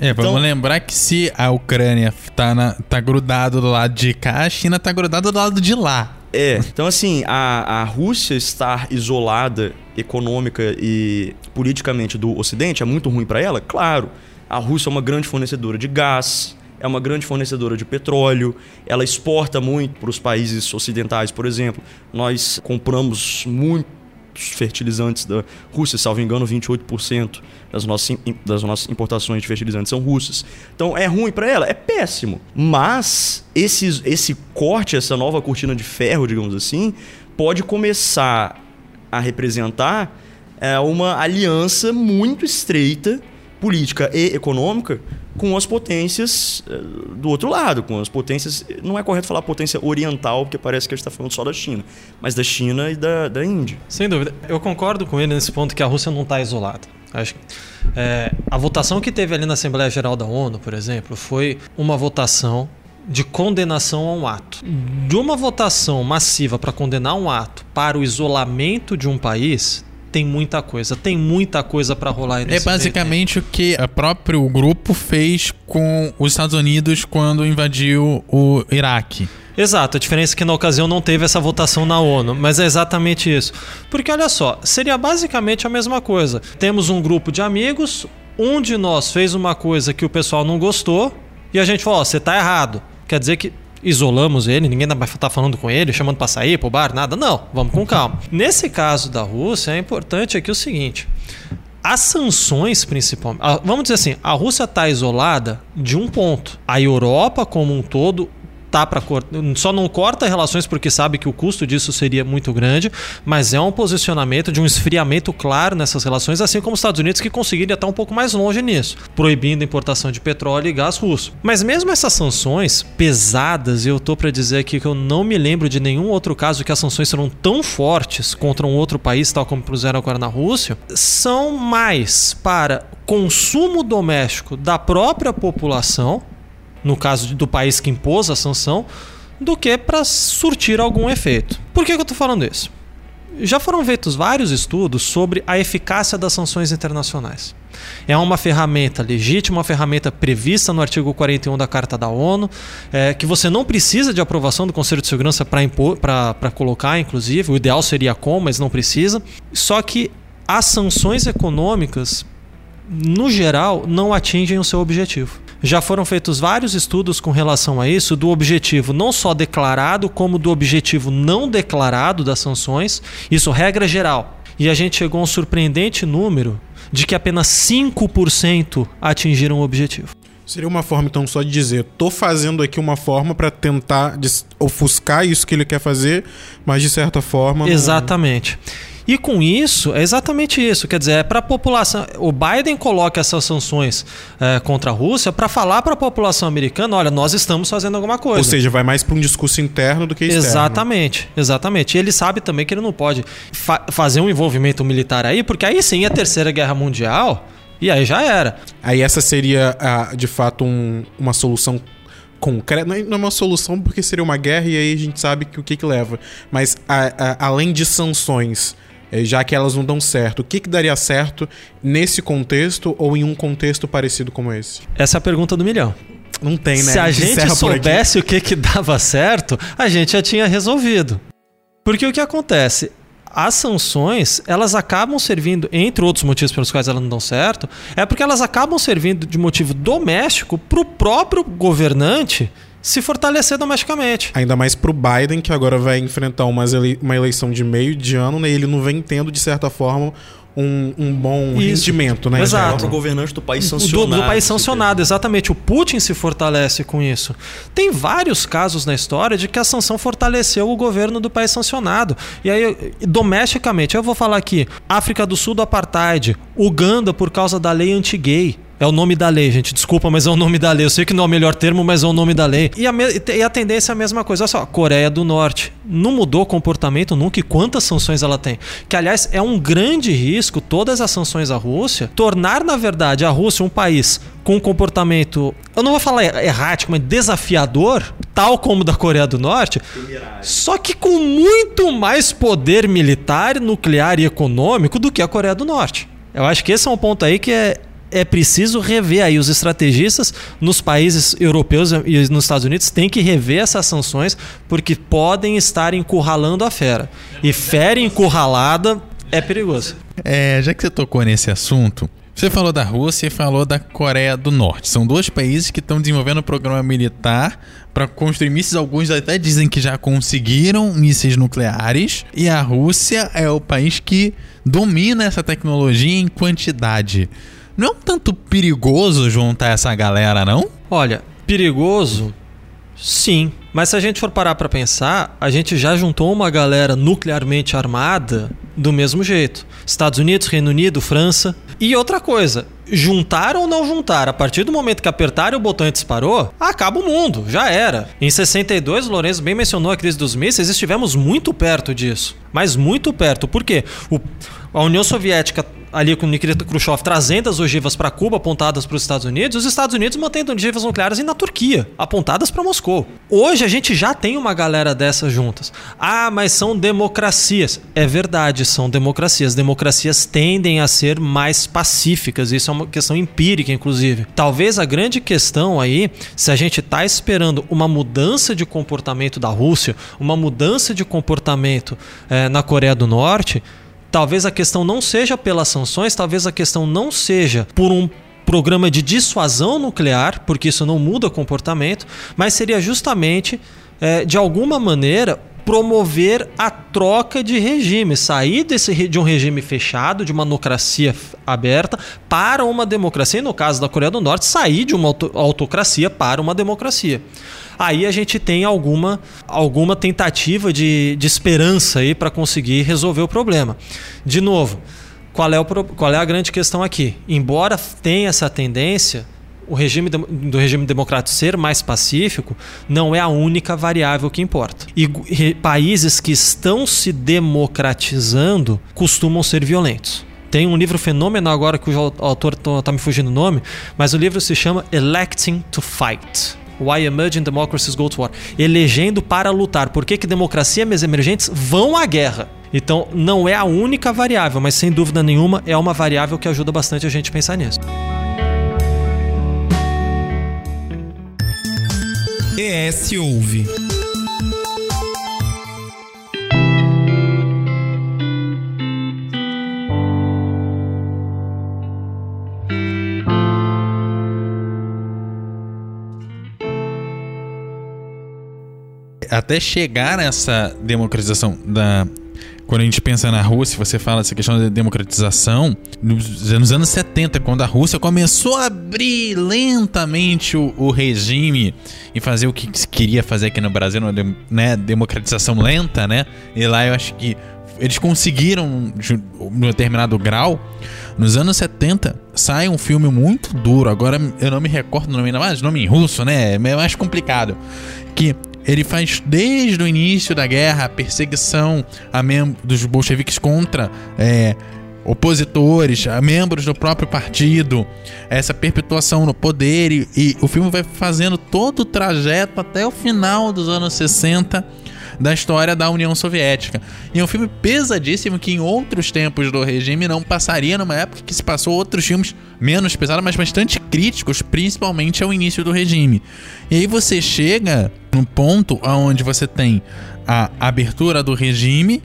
É, vamos então, lembrar que se a Ucrânia tá, na, tá grudado do lado de cá, a China tá grudada do lado de lá. É, então assim, a, a Rússia estar isolada econômica e politicamente do Ocidente é muito ruim para ela? Claro. A Rússia é uma grande fornecedora de gás, é uma grande fornecedora de petróleo, ela exporta muito para os países ocidentais, por exemplo. Nós compramos muito fertilizantes da Rússia, salvo engano, 28% das nossas, das nossas importações de fertilizantes são russas. Então é ruim para ela? É péssimo. Mas esse, esse corte, essa nova cortina de ferro, digamos assim, pode começar a representar é, uma aliança muito estreita, política e econômica, com as potências eh, do outro lado, com as potências. Não é correto falar potência oriental, porque parece que a gente está falando só da China, mas da China e da, da Índia. Sem dúvida. Eu concordo com ele nesse ponto que a Rússia não está isolada. Acho que é, a votação que teve ali na Assembleia Geral da ONU, por exemplo, foi uma votação de condenação a um ato. De uma votação massiva para condenar um ato para o isolamento de um país, tem muita coisa, tem muita coisa para rolar É basicamente o que o próprio grupo fez com os Estados Unidos quando invadiu o Iraque. Exato, a diferença é que na ocasião não teve essa votação na ONU, mas é exatamente isso. Porque olha só, seria basicamente a mesma coisa. Temos um grupo de amigos, um de nós fez uma coisa que o pessoal não gostou, e a gente falou: Ó, oh, você tá errado. Quer dizer que isolamos ele, ninguém vai estar falando com ele, chamando para sair pro bar, nada. Não, vamos com calma. Nesse caso da Rússia, é importante aqui o seguinte: as sanções, principalmente. Vamos dizer assim, a Rússia está isolada de um ponto. A Europa, como um todo, tá para só não corta relações porque sabe que o custo disso seria muito grande, mas é um posicionamento de um esfriamento claro nessas relações, assim como os Estados Unidos que conseguiria estar um pouco mais longe nisso, proibindo a importação de petróleo e gás russo. Mas mesmo essas sanções pesadas, eu tô para dizer aqui que eu não me lembro de nenhum outro caso que as sanções serão tão fortes contra um outro país, tal como puseram agora na Rússia, são mais para consumo doméstico da própria população no caso do país que impôs a sanção, do que para surtir algum efeito. Por que, que eu estou falando isso? Já foram feitos vários estudos sobre a eficácia das sanções internacionais. É uma ferramenta legítima, uma ferramenta prevista no artigo 41 da Carta da ONU, é, que você não precisa de aprovação do Conselho de Segurança para colocar, inclusive. O ideal seria com, mas não precisa. Só que as sanções econômicas, no geral, não atingem o seu objetivo. Já foram feitos vários estudos com relação a isso, do objetivo não só declarado, como do objetivo não declarado das sanções, isso regra geral. E a gente chegou a um surpreendente número de que apenas 5% atingiram o objetivo. Seria uma forma, então, só de dizer: tô fazendo aqui uma forma para tentar ofuscar isso que ele quer fazer, mas de certa forma. Exatamente. Não... E com isso, é exatamente isso. Quer dizer, é para a população. O Biden coloca essas sanções é, contra a Rússia para falar para a população americana: olha, nós estamos fazendo alguma coisa. Ou seja, vai mais para um discurso interno do que externo. Exatamente, exatamente. E ele sabe também que ele não pode fa fazer um envolvimento militar aí, porque aí sim a Terceira Guerra Mundial. E aí já era. Aí essa seria, de fato, um, uma solução concreta. Não é uma solução porque seria uma guerra e aí a gente sabe que o que, que leva. Mas a, a, além de sanções, é, já que elas não dão certo. O que, que daria certo nesse contexto ou em um contexto parecido como esse? Essa é a pergunta do milhão. Não tem, né? Se a, a gente soubesse o que, que dava certo, a gente já tinha resolvido. Porque o que acontece? as sanções, elas acabam servindo, entre outros motivos pelos quais elas não dão certo, é porque elas acabam servindo de motivo doméstico para o próprio governante se fortalecer domesticamente. Ainda mais pro Biden, que agora vai enfrentar ele uma eleição de meio de ano, né? Ele não vem tendo, de certa forma, um, um bom Isso. rendimento, né? Exato. O governante do país Do, sancionado. do país sancionado, exatamente. O Putin se fortalece com isso. Tem vários casos na história de que a sanção fortaleceu o governo do país sancionado. E aí, domesticamente, eu vou falar aqui: África do Sul do Apartheid, Uganda por causa da lei anti-gay. É o nome da lei, gente. Desculpa, mas é o nome da lei. Eu sei que não é o melhor termo, mas é o nome da lei. E a, e a tendência é a mesma coisa. Olha só, Coreia do Norte. Não mudou o comportamento nunca e quantas sanções ela tem. Que, aliás, é um grande risco, todas as sanções à Rússia, tornar, na verdade, a Rússia um país com um comportamento, eu não vou falar er- errático, mas desafiador, tal como da Coreia do Norte, só que com muito mais poder militar, nuclear e econômico do que a Coreia do Norte. Eu acho que esse é um ponto aí que é, é preciso rever aí os estrategistas nos países europeus e nos Estados Unidos têm que rever essas sanções porque podem estar encurralando a fera. E fera encurralada é perigoso. É, já que você tocou nesse assunto, você falou da Rússia e falou da Coreia do Norte. São dois países que estão desenvolvendo um programa militar para construir mísseis. Alguns até dizem que já conseguiram mísseis nucleares. E a Rússia é o país que domina essa tecnologia em quantidade. Não é um tanto perigoso juntar essa galera, não? Olha, perigoso, sim. Mas se a gente for parar pra pensar, a gente já juntou uma galera nuclearmente armada do mesmo jeito. Estados Unidos, Reino Unido, França. E outra coisa, juntar ou não juntar, a partir do momento que apertaram o botão e disparou, acaba o mundo, já era. Em 62, o Lourenço bem mencionou a crise dos mísseis, estivemos muito perto disso. Mas muito perto. Por quê? O- a União Soviética ali com Nikita Khrushchev trazendo as ogivas para Cuba apontadas para os Estados Unidos, os Estados Unidos mantendo ogivas nucleares na Turquia, apontadas para Moscou. Hoje a gente já tem uma galera dessas juntas. Ah, mas são democracias. É verdade, são democracias. Democracias tendem a ser mais pacíficas, isso é uma questão empírica, inclusive. Talvez a grande questão aí, se a gente está esperando uma mudança de comportamento da Rússia, uma mudança de comportamento eh, na Coreia do Norte, talvez a questão não seja pelas sanções, talvez a questão não seja por um programa de dissuasão nuclear, porque isso não muda comportamento, mas seria justamente, eh, de alguma maneira, promover a troca de regime, sair desse, de um regime fechado, de uma autocracia f- aberta, para uma democracia, e no caso da Coreia do Norte, sair de uma auto- autocracia para uma democracia aí a gente tem alguma, alguma tentativa de, de esperança aí para conseguir resolver o problema. De novo, qual é, o, qual é a grande questão aqui? Embora tenha essa tendência, o regime do regime democrático ser mais pacífico não é a única variável que importa. E países que estão se democratizando costumam ser violentos. Tem um livro fenomenal agora que o au- autor está me fugindo o nome, mas o livro se chama Electing to Fight. Why Emerging Democracies Go to War. Elegendo para lutar. Por que, que democracias emergentes vão à guerra? Então, não é a única variável, mas sem dúvida nenhuma é uma variável que ajuda bastante a gente a pensar nisso. ES Ouve. até chegar nessa democratização da. Quando a gente pensa na Rússia, você fala essa questão da democratização, nos, nos anos 70, quando a Rússia começou a abrir lentamente o, o regime e fazer o que se queria fazer aqui no Brasil, né, democratização lenta, né? E lá eu acho que eles conseguiram, de um determinado grau, nos anos 70, sai um filme muito duro. Agora eu não me recordo o nome, ainda mais nome em russo, né? É mais complicado. Que ele faz desde o início da guerra a perseguição a dos bolcheviques contra é, opositores, a membros do próprio partido, essa perpetuação no poder. E, e o filme vai fazendo todo o trajeto até o final dos anos 60 da história da União Soviética. E é um filme pesadíssimo que em outros tempos do regime não passaria numa época que se passou outros filmes menos pesados, mas bastante críticos, principalmente ao início do regime. E aí você chega no ponto onde você tem a abertura do regime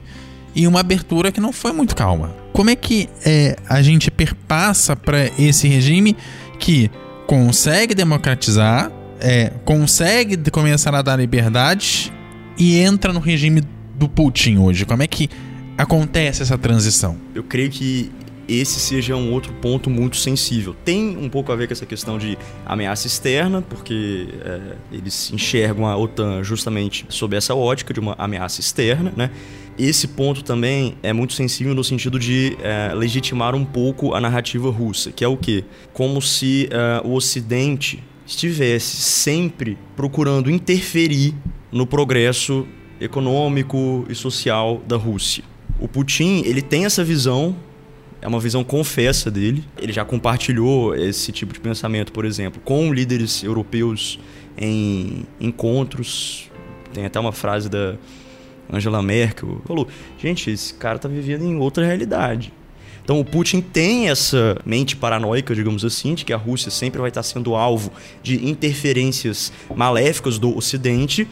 e uma abertura que não foi muito calma. Como é que é, a gente perpassa para esse regime que consegue democratizar, é, consegue começar a dar liberdade e entra no regime do Putin hoje? Como é que acontece essa transição? Eu creio que esse seja um outro ponto muito sensível. Tem um pouco a ver com essa questão de ameaça externa, porque é, eles enxergam a OTAN justamente sob essa ótica de uma ameaça externa, né? Esse ponto também é muito sensível no sentido de é, legitimar um pouco a narrativa russa, que é o quê? Como se é, o Ocidente estivesse sempre procurando interferir no progresso econômico e social da Rússia. O Putin ele tem essa visão é uma visão confessa dele. Ele já compartilhou esse tipo de pensamento, por exemplo, com líderes europeus em encontros. Tem até uma frase da Angela Merkel. Falou: gente, esse cara tá vivendo em outra realidade. Então o Putin tem essa mente paranoica, digamos assim, de que a Rússia sempre vai estar sendo alvo de interferências maléficas do Ocidente,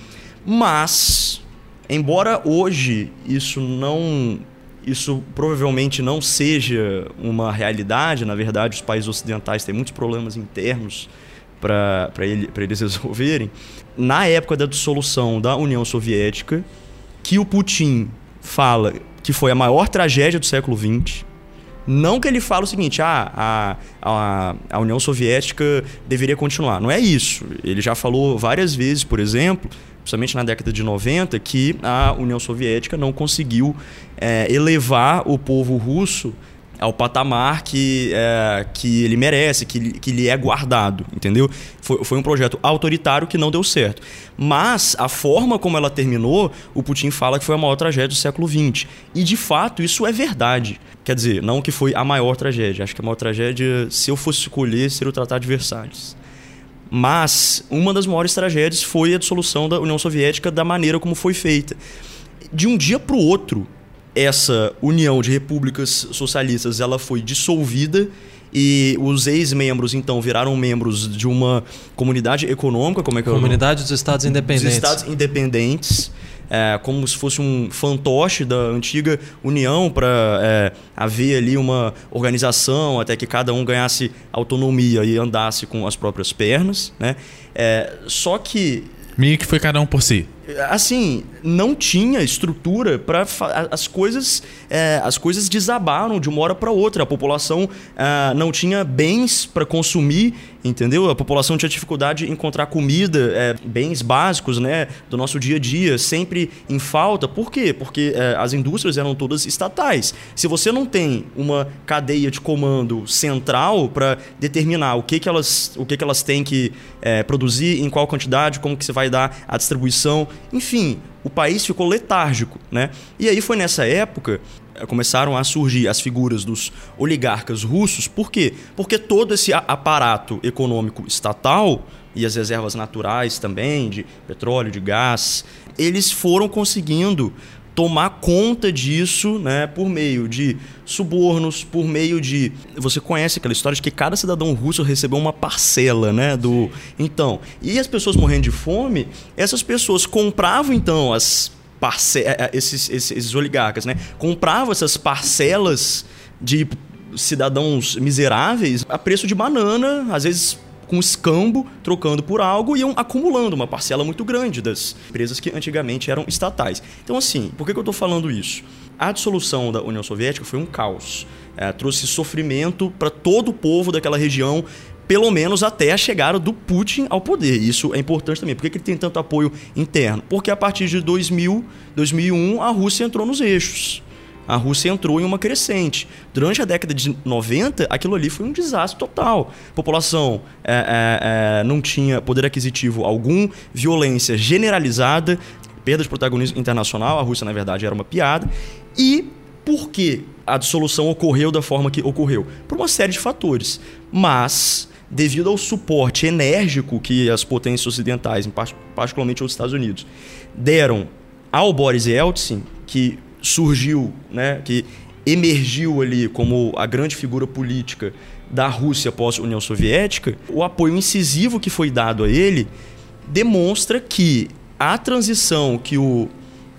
mas embora hoje isso não isso provavelmente não seja uma realidade, na verdade, os países ocidentais têm muitos problemas internos para ele, eles resolverem. Na época da dissolução da União Soviética, que o Putin fala que foi a maior tragédia do século XX, não que ele fale o seguinte, ah, a, a, a União Soviética deveria continuar. Não é isso. Ele já falou várias vezes, por exemplo, principalmente na década de 90, que a União Soviética não conseguiu é, elevar o povo russo ao patamar que, é, que ele merece, que, que lhe é guardado, entendeu? Foi, foi um projeto autoritário que não deu certo. Mas a forma como ela terminou, o Putin fala que foi a maior tragédia do século XX. E de fato, isso é verdade. Quer dizer, não que foi a maior tragédia. Acho que a maior tragédia, se eu fosse escolher, seria o Tratado de Versalhes. Mas uma das maiores tragédias foi a dissolução da União Soviética da maneira como foi feita. De um dia para o outro, essa união de repúblicas socialistas ela foi dissolvida e os ex-membros então viraram membros de uma comunidade econômica, como é que Comunidade dos Estados Independentes. Dos Estados Independentes é, como se fosse um fantoche da antiga União para é, haver ali uma organização até que cada um ganhasse autonomia e andasse com as próprias pernas. Né? É, só que. Meio que foi cada um por si assim, não tinha estrutura para as coisas é, as coisas desabaram de uma hora para outra. A população é, não tinha bens para consumir, entendeu? A população tinha dificuldade em encontrar comida, é, bens básicos, né, do nosso dia a dia, sempre em falta. Por quê? Porque é, as indústrias eram todas estatais. Se você não tem uma cadeia de comando central para determinar o que que elas o que que elas têm que é, produzir, em qual quantidade, como que você vai dar a distribuição enfim, o país ficou letárgico, né? E aí foi nessa época eh, começaram a surgir as figuras dos oligarcas russos. Por quê? Porque todo esse aparato econômico estatal e as reservas naturais também de petróleo, de gás, eles foram conseguindo tomar conta disso, né, por meio de subornos, por meio de você conhece aquela história de que cada cidadão russo recebeu uma parcela, né, do então e as pessoas morrendo de fome, essas pessoas compravam então as parcelas, é, é, esses, esses, esses oligarcas, né, compravam essas parcelas de cidadãos miseráveis a preço de banana, às vezes com escambo, trocando por algo e iam acumulando uma parcela muito grande das empresas que antigamente eram estatais. Então, assim, por que, que eu estou falando isso? A dissolução da União Soviética foi um caos. É, trouxe sofrimento para todo o povo daquela região, pelo menos até a chegada do Putin ao poder. Isso é importante também. Por que, que ele tem tanto apoio interno? Porque a partir de 2000, 2001, a Rússia entrou nos eixos a Rússia entrou em uma crescente. Durante a década de 90, aquilo ali foi um desastre total. A população é, é, é, não tinha poder aquisitivo algum, violência generalizada, perda de protagonismo internacional. A Rússia, na verdade, era uma piada. E por que a dissolução ocorreu da forma que ocorreu? Por uma série de fatores. Mas devido ao suporte enérgico que as potências ocidentais, particularmente os Estados Unidos, deram ao Boris Yeltsin, que surgiu, né, que emergiu ali como a grande figura política da Rússia pós-União Soviética, o apoio incisivo que foi dado a ele demonstra que a transição que o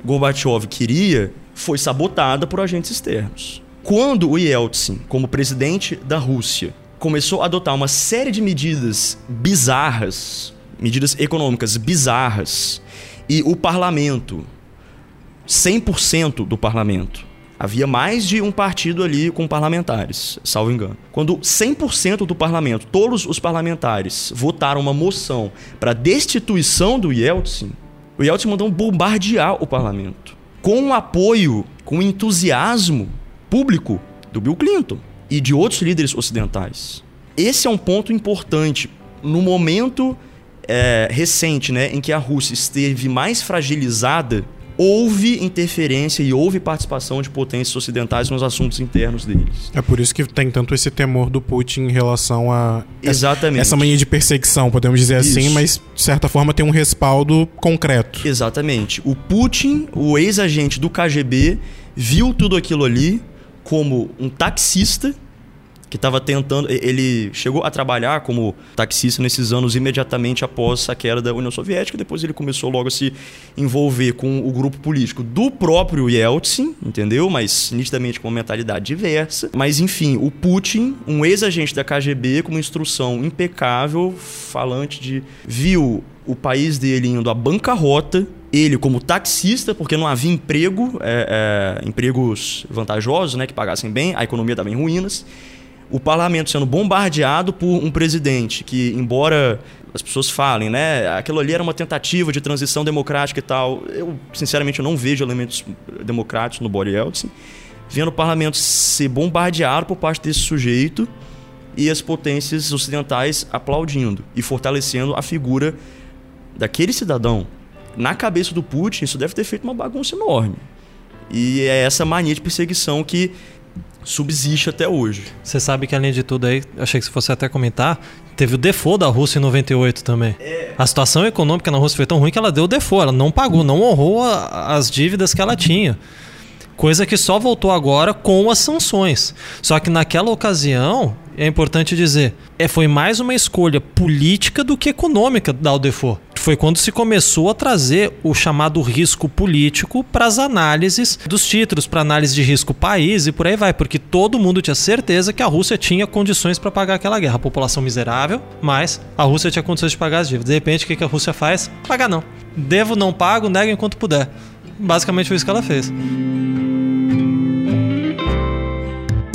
Gorbachev queria foi sabotada por agentes externos. Quando o Yeltsin, como presidente da Rússia, começou a adotar uma série de medidas bizarras, medidas econômicas bizarras, e o parlamento, 100% do parlamento, havia mais de um partido ali com parlamentares, salvo engano. Quando 100% do parlamento, todos os parlamentares, votaram uma moção para destituição do Yeltsin, o Yeltsin mandou bombardear o parlamento. Com o apoio, com o entusiasmo público do Bill Clinton e de outros líderes ocidentais. Esse é um ponto importante. No momento é, recente né, em que a Rússia esteve mais fragilizada, houve interferência e houve participação de potências ocidentais nos assuntos internos deles. É por isso que tem tanto esse temor do Putin em relação a Exatamente. essa mania de perseguição, podemos dizer assim, Isso. mas de certa forma tem um respaldo concreto. Exatamente. O Putin, o ex-agente do KGB, viu tudo aquilo ali como um taxista que estava tentando. Ele chegou a trabalhar como taxista nesses anos imediatamente após a queda da União Soviética. Depois ele começou logo a se envolver com o grupo político do próprio Yeltsin, entendeu? Mas nitidamente com uma mentalidade diversa. Mas enfim, o Putin, um ex-agente da KGB com uma instrução impecável, falante de. viu o país dele indo à bancarrota. Ele, como taxista, porque não havia emprego, é, é, empregos vantajosos, né, que pagassem bem, a economia estava em ruínas o parlamento sendo bombardeado por um presidente que, embora as pessoas falem, né, aquilo ali era uma tentativa de transição democrática e tal, eu sinceramente eu não vejo elementos democráticos no Boris Yeltsin, vendo o parlamento ser bombardeado por parte desse sujeito e as potências ocidentais aplaudindo e fortalecendo a figura daquele cidadão. Na cabeça do Putin, isso deve ter feito uma bagunça enorme. E é essa mania de perseguição que subsiste até hoje. Você sabe que além de tudo aí, achei que você fosse até comentar, teve o default da Rússia em 98 também. A situação econômica na Rússia foi tão ruim que ela deu o default, ela não pagou, não honrou a- as dívidas que ela tinha. Coisa que só voltou agora com as sanções. Só que naquela ocasião, é importante dizer, é, foi mais uma escolha política do que econômica dar o default. Foi quando se começou a trazer o chamado risco político para as análises dos títulos, para análise de risco país e por aí vai, porque todo mundo tinha certeza que a Rússia tinha condições para pagar aquela guerra. A população miserável, mas a Rússia tinha condições de pagar as dívidas. De repente, o que a Rússia faz? Pagar não. Devo, não pago, nego enquanto puder. Basicamente foi isso que ela fez.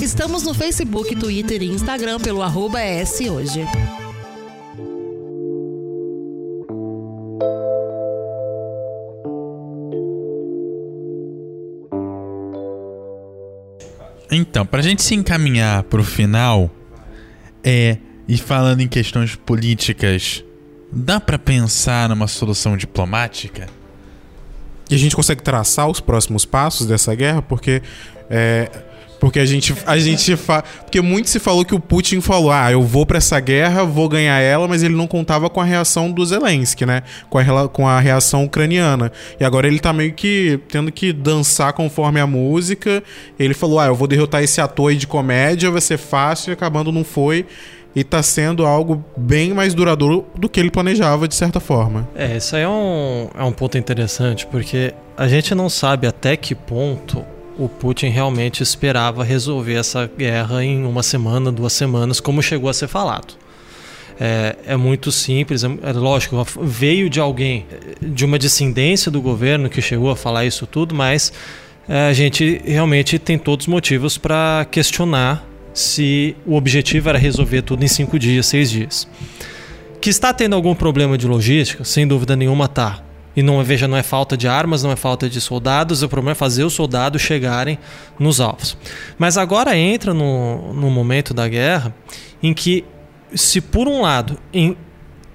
Estamos no Facebook, Twitter e Instagram pelo arroba ES Hoje. Então, pra gente se encaminhar pro final, é. E falando em questões políticas, dá pra pensar numa solução diplomática? E a gente consegue traçar os próximos passos dessa guerra, porque é, porque a gente a gente fa... porque muito se falou que o Putin falou: "Ah, eu vou pra essa guerra, vou ganhar ela", mas ele não contava com a reação do Zelensky, né? Com a, com a reação ucraniana. E agora ele tá meio que tendo que dançar conforme a música. Ele falou: "Ah, eu vou derrotar esse ator aí de comédia, vai ser fácil", e acabando não foi. E tá sendo algo bem mais duradouro do que ele planejava, de certa forma. É, isso aí é um, é um ponto interessante, porque a gente não sabe até que ponto o Putin realmente esperava resolver essa guerra em uma semana, duas semanas, como chegou a ser falado. É, é muito simples, é, é lógico, veio de alguém, de uma descendência do governo que chegou a falar isso tudo, mas é, a gente realmente tem todos os motivos para questionar se o objetivo era resolver tudo em cinco dias, seis dias. Que está tendo algum problema de logística, sem dúvida nenhuma tá. E não veja, não é falta de armas, não é falta de soldados, o problema é fazer os soldados chegarem nos alvos. Mas agora entra no, no momento da guerra em que, se por um lado, em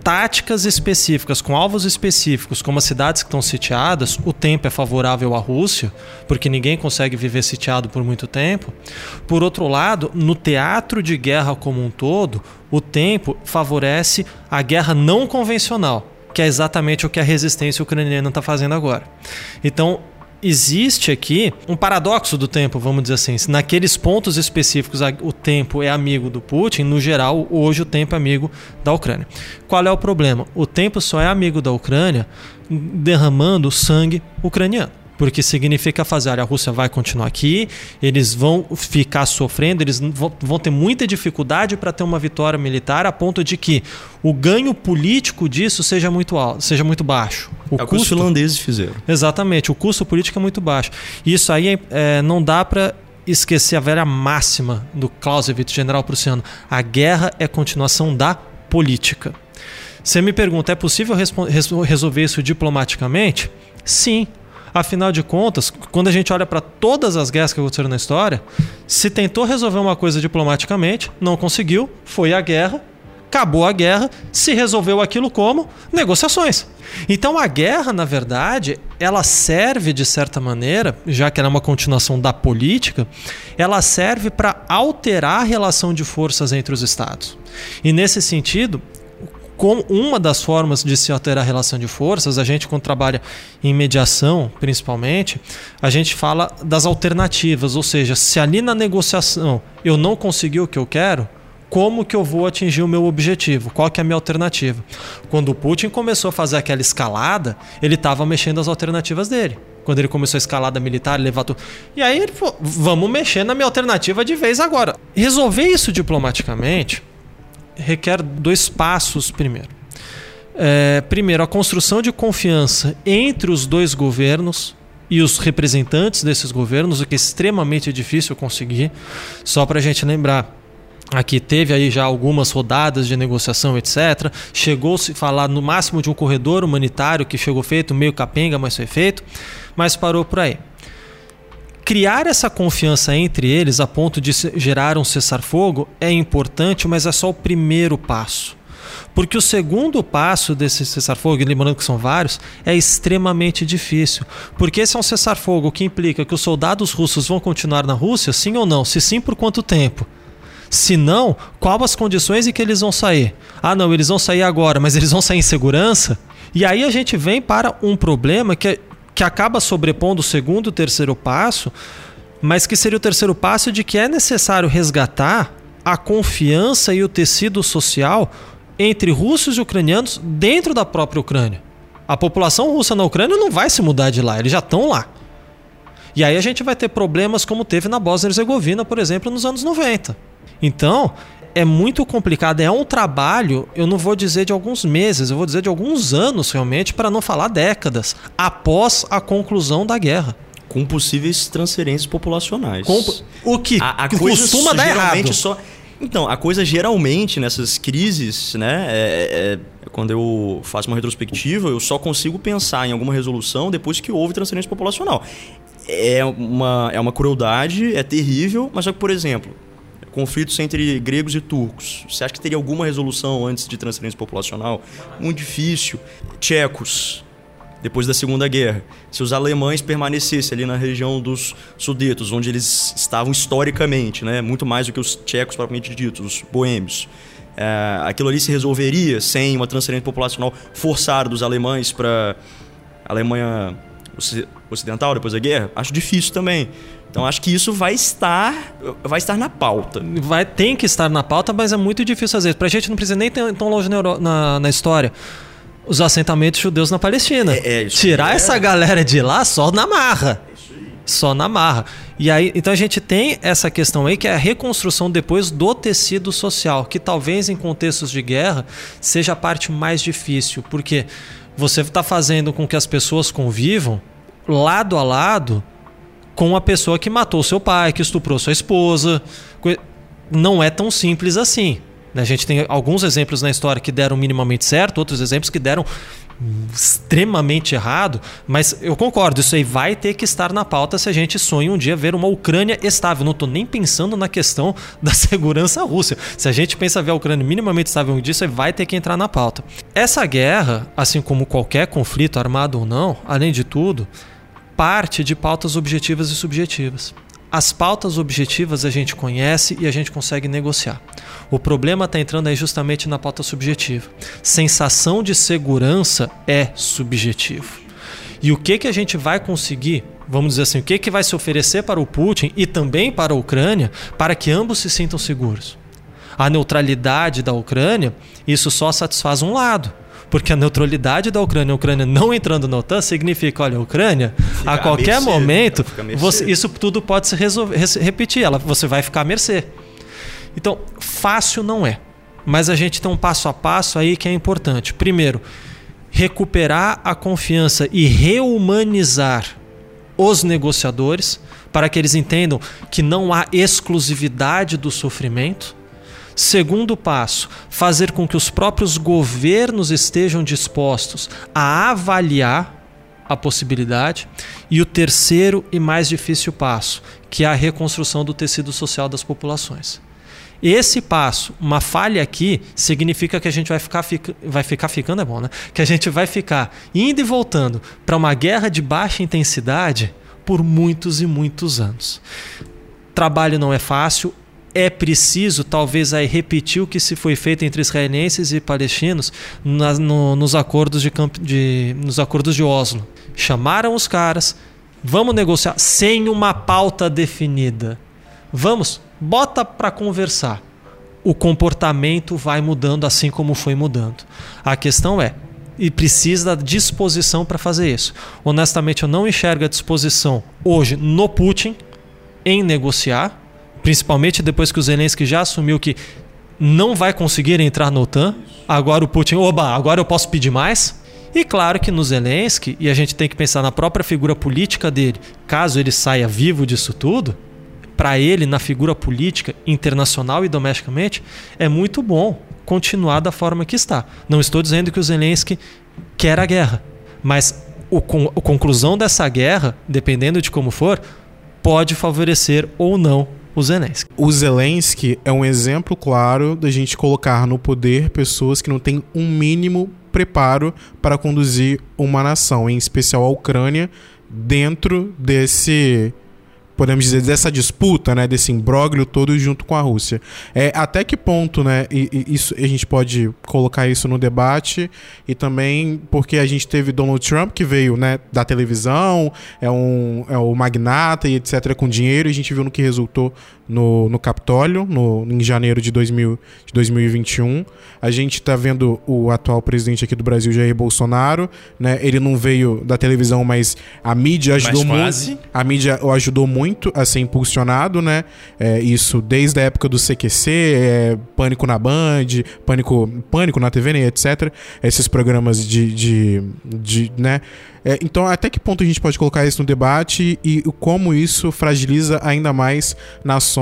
táticas específicas, com alvos específicos, como as cidades que estão sitiadas, o tempo é favorável à Rússia, porque ninguém consegue viver sitiado por muito tempo. Por outro lado, no teatro de guerra como um todo, o tempo favorece a guerra não convencional, que é exatamente o que a resistência ucraniana está fazendo agora. Então, existe aqui um paradoxo do tempo, vamos dizer assim. Se naqueles pontos específicos o tempo é amigo do Putin, no geral, hoje o tempo é amigo da Ucrânia. Qual é o problema? O tempo só é amigo da Ucrânia derramando sangue ucraniano. Porque significa fazer, olha, a Rússia vai continuar aqui, eles vão ficar sofrendo, eles vão ter muita dificuldade para ter uma vitória militar a ponto de que o ganho político disso seja muito alto, seja muito baixo. O é custo... o que os finlandeses fizeram. Exatamente, o custo político é muito baixo. Isso aí é, não dá para esquecer a velha máxima do Clausewitz, general prussiano. A guerra é continuação da política. Você me pergunta, é possível resolver isso diplomaticamente? Sim. Afinal de contas, quando a gente olha para todas as guerras que aconteceram na história, se tentou resolver uma coisa diplomaticamente, não conseguiu, foi a guerra, acabou a guerra, se resolveu aquilo como negociações. Então a guerra, na verdade, ela serve de certa maneira, já que ela é uma continuação da política, ela serve para alterar a relação de forças entre os estados. E nesse sentido, como uma das formas de se alterar a relação de forças, a gente quando trabalha em mediação, principalmente, a gente fala das alternativas, ou seja, se ali na negociação eu não conseguir o que eu quero, como que eu vou atingir o meu objetivo? Qual que é a minha alternativa? Quando o Putin começou a fazer aquela escalada, ele estava mexendo as alternativas dele. Quando ele começou a escalada militar, ele levantou. E aí ele falou: vamos mexer na minha alternativa de vez agora. Resolver isso diplomaticamente requer dois passos primeiro. É, primeiro, a construção de confiança entre os dois governos e os representantes desses governos, o que é extremamente difícil conseguir. Só para a gente lembrar, aqui teve aí já algumas rodadas de negociação, etc. Chegou-se a falar no máximo de um corredor humanitário que chegou feito, meio capenga, mas foi feito, mas parou por aí criar essa confiança entre eles a ponto de gerar um cessar-fogo é importante, mas é só o primeiro passo. Porque o segundo passo desse cessar-fogo, lembrando que são vários, é extremamente difícil. Porque esse é um cessar-fogo que implica que os soldados russos vão continuar na Rússia, sim ou não? Se sim, por quanto tempo? Se não, quais as condições em que eles vão sair? Ah, não, eles vão sair agora, mas eles vão sair em segurança? E aí a gente vem para um problema que é que acaba sobrepondo o segundo e o terceiro passo, mas que seria o terceiro passo de que é necessário resgatar a confiança e o tecido social entre russos e ucranianos dentro da própria Ucrânia. A população russa na Ucrânia não vai se mudar de lá, eles já estão lá. E aí a gente vai ter problemas como teve na Bósnia e Herzegovina, por exemplo, nos anos 90. Então, é muito complicado. É um trabalho, eu não vou dizer de alguns meses, eu vou dizer de alguns anos realmente, para não falar décadas, após a conclusão da guerra. Com possíveis transferências populacionais. Com, o que, a, a costuma dar errado. Só, então, a coisa geralmente nessas crises, né, é, é, quando eu faço uma retrospectiva, eu só consigo pensar em alguma resolução depois que houve transferência populacional. É uma, é uma crueldade, é terrível, mas só que, por exemplo, conflitos entre gregos e turcos. Você acha que teria alguma resolução antes de transferência populacional? Muito difícil. Tchecos, depois da Segunda Guerra. Se os alemães permanecessem ali na região dos Sudetos, onde eles estavam historicamente, né? muito mais do que os tchecos propriamente ditos, os boêmios. É, aquilo ali se resolveria sem uma transferência populacional forçada dos alemães para a Alemanha ocidental depois da guerra? Acho difícil também. Então acho que isso vai estar, vai estar na pauta. Vai, tem que estar na pauta, mas é muito difícil às vezes. Pra gente não precisa nem ter tão longe na, na, na história. Os assentamentos judeus na Palestina. É, é Tirar é. essa galera de lá só na marra. Só na marra. E aí, então a gente tem essa questão aí que é a reconstrução depois do tecido social, que talvez em contextos de guerra seja a parte mais difícil, porque você está fazendo com que as pessoas convivam lado a lado com a pessoa que matou seu pai, que estuprou sua esposa. Não é tão simples assim. Né? A gente tem alguns exemplos na história que deram minimamente certo, outros exemplos que deram extremamente errado, mas eu concordo, isso aí vai ter que estar na pauta se a gente sonha um dia ver uma Ucrânia estável. Não estou nem pensando na questão da segurança russa. Se a gente pensa ver a Ucrânia minimamente estável um dia, isso aí vai ter que entrar na pauta. Essa guerra, assim como qualquer conflito armado ou não, além de tudo, parte de pautas objetivas e subjetivas. As pautas objetivas a gente conhece e a gente consegue negociar. O problema está entrando aí justamente na pauta subjetiva. Sensação de segurança é subjetivo. E o que, que a gente vai conseguir, vamos dizer assim, o que, que vai se oferecer para o Putin e também para a Ucrânia para que ambos se sintam seguros? A neutralidade da Ucrânia, isso só satisfaz um lado Porque a neutralidade da Ucrânia, a Ucrânia não entrando na OTAN, significa, olha, a Ucrânia, Fica a qualquer mercê, momento, você, isso tudo pode se resolver, repetir. Ela, você vai ficar à mercê. Então, fácil não é. Mas a gente tem um passo a passo aí que é importante. Primeiro, recuperar a confiança e reumanizar os negociadores para que eles entendam que não há exclusividade do sofrimento. Segundo passo, fazer com que os próprios governos estejam dispostos a avaliar a possibilidade. E o terceiro e mais difícil passo, que é a reconstrução do tecido social das populações. Esse passo, uma falha aqui, significa que a gente vai ficar, fica, vai ficar ficando, é bom, né? Que a gente vai ficar indo e voltando para uma guerra de baixa intensidade por muitos e muitos anos. Trabalho não é fácil, é preciso talvez aí repetir o que se foi feito entre israelenses e palestinos nas- no- nos, acordos de, de- nos acordos de Oslo. Chamaram os caras, vamos negociar sem uma pauta definida. Vamos, bota para conversar. O comportamento vai mudando assim como foi mudando. A questão é, e precisa da disposição para fazer isso. Honestamente, eu não enxergo a disposição hoje no Putin em negociar, principalmente depois que o Zelensky já assumiu que não vai conseguir entrar na OTAN. Agora o Putin, oba, agora eu posso pedir mais. E claro que no Zelensky, e a gente tem que pensar na própria figura política dele, caso ele saia vivo disso tudo, para ele, na figura política, internacional e domesticamente, é muito bom continuar da forma que está. Não estou dizendo que o Zelensky quer a guerra, mas o con- a conclusão dessa guerra, dependendo de como for, pode favorecer ou não o Zelensky. O Zelensky é um exemplo claro da gente colocar no poder pessoas que não têm um mínimo preparo para conduzir uma nação, em especial a Ucrânia, dentro desse podemos dizer dessa disputa, né, desse imbróglio todo junto com a Rússia. É até que ponto, né, isso a gente pode colocar isso no debate e também porque a gente teve Donald Trump que veio, né, da televisão, é um é o magnata e etc com dinheiro, e a gente viu no que resultou no, no Capitólio, no, em janeiro de, 2000, de 2021. A gente tá vendo o atual presidente aqui do Brasil, Jair Bolsonaro, né? Ele não veio da televisão, mas a mídia ajudou muito. A mídia o ajudou muito a ser impulsionado, né? É, isso desde a época do CQC, é, Pânico na Band, Pânico, Pânico na TV, né, etc. Esses programas de, de, de né? É, então, até que ponto a gente pode colocar isso no debate e como isso fragiliza ainda mais nações,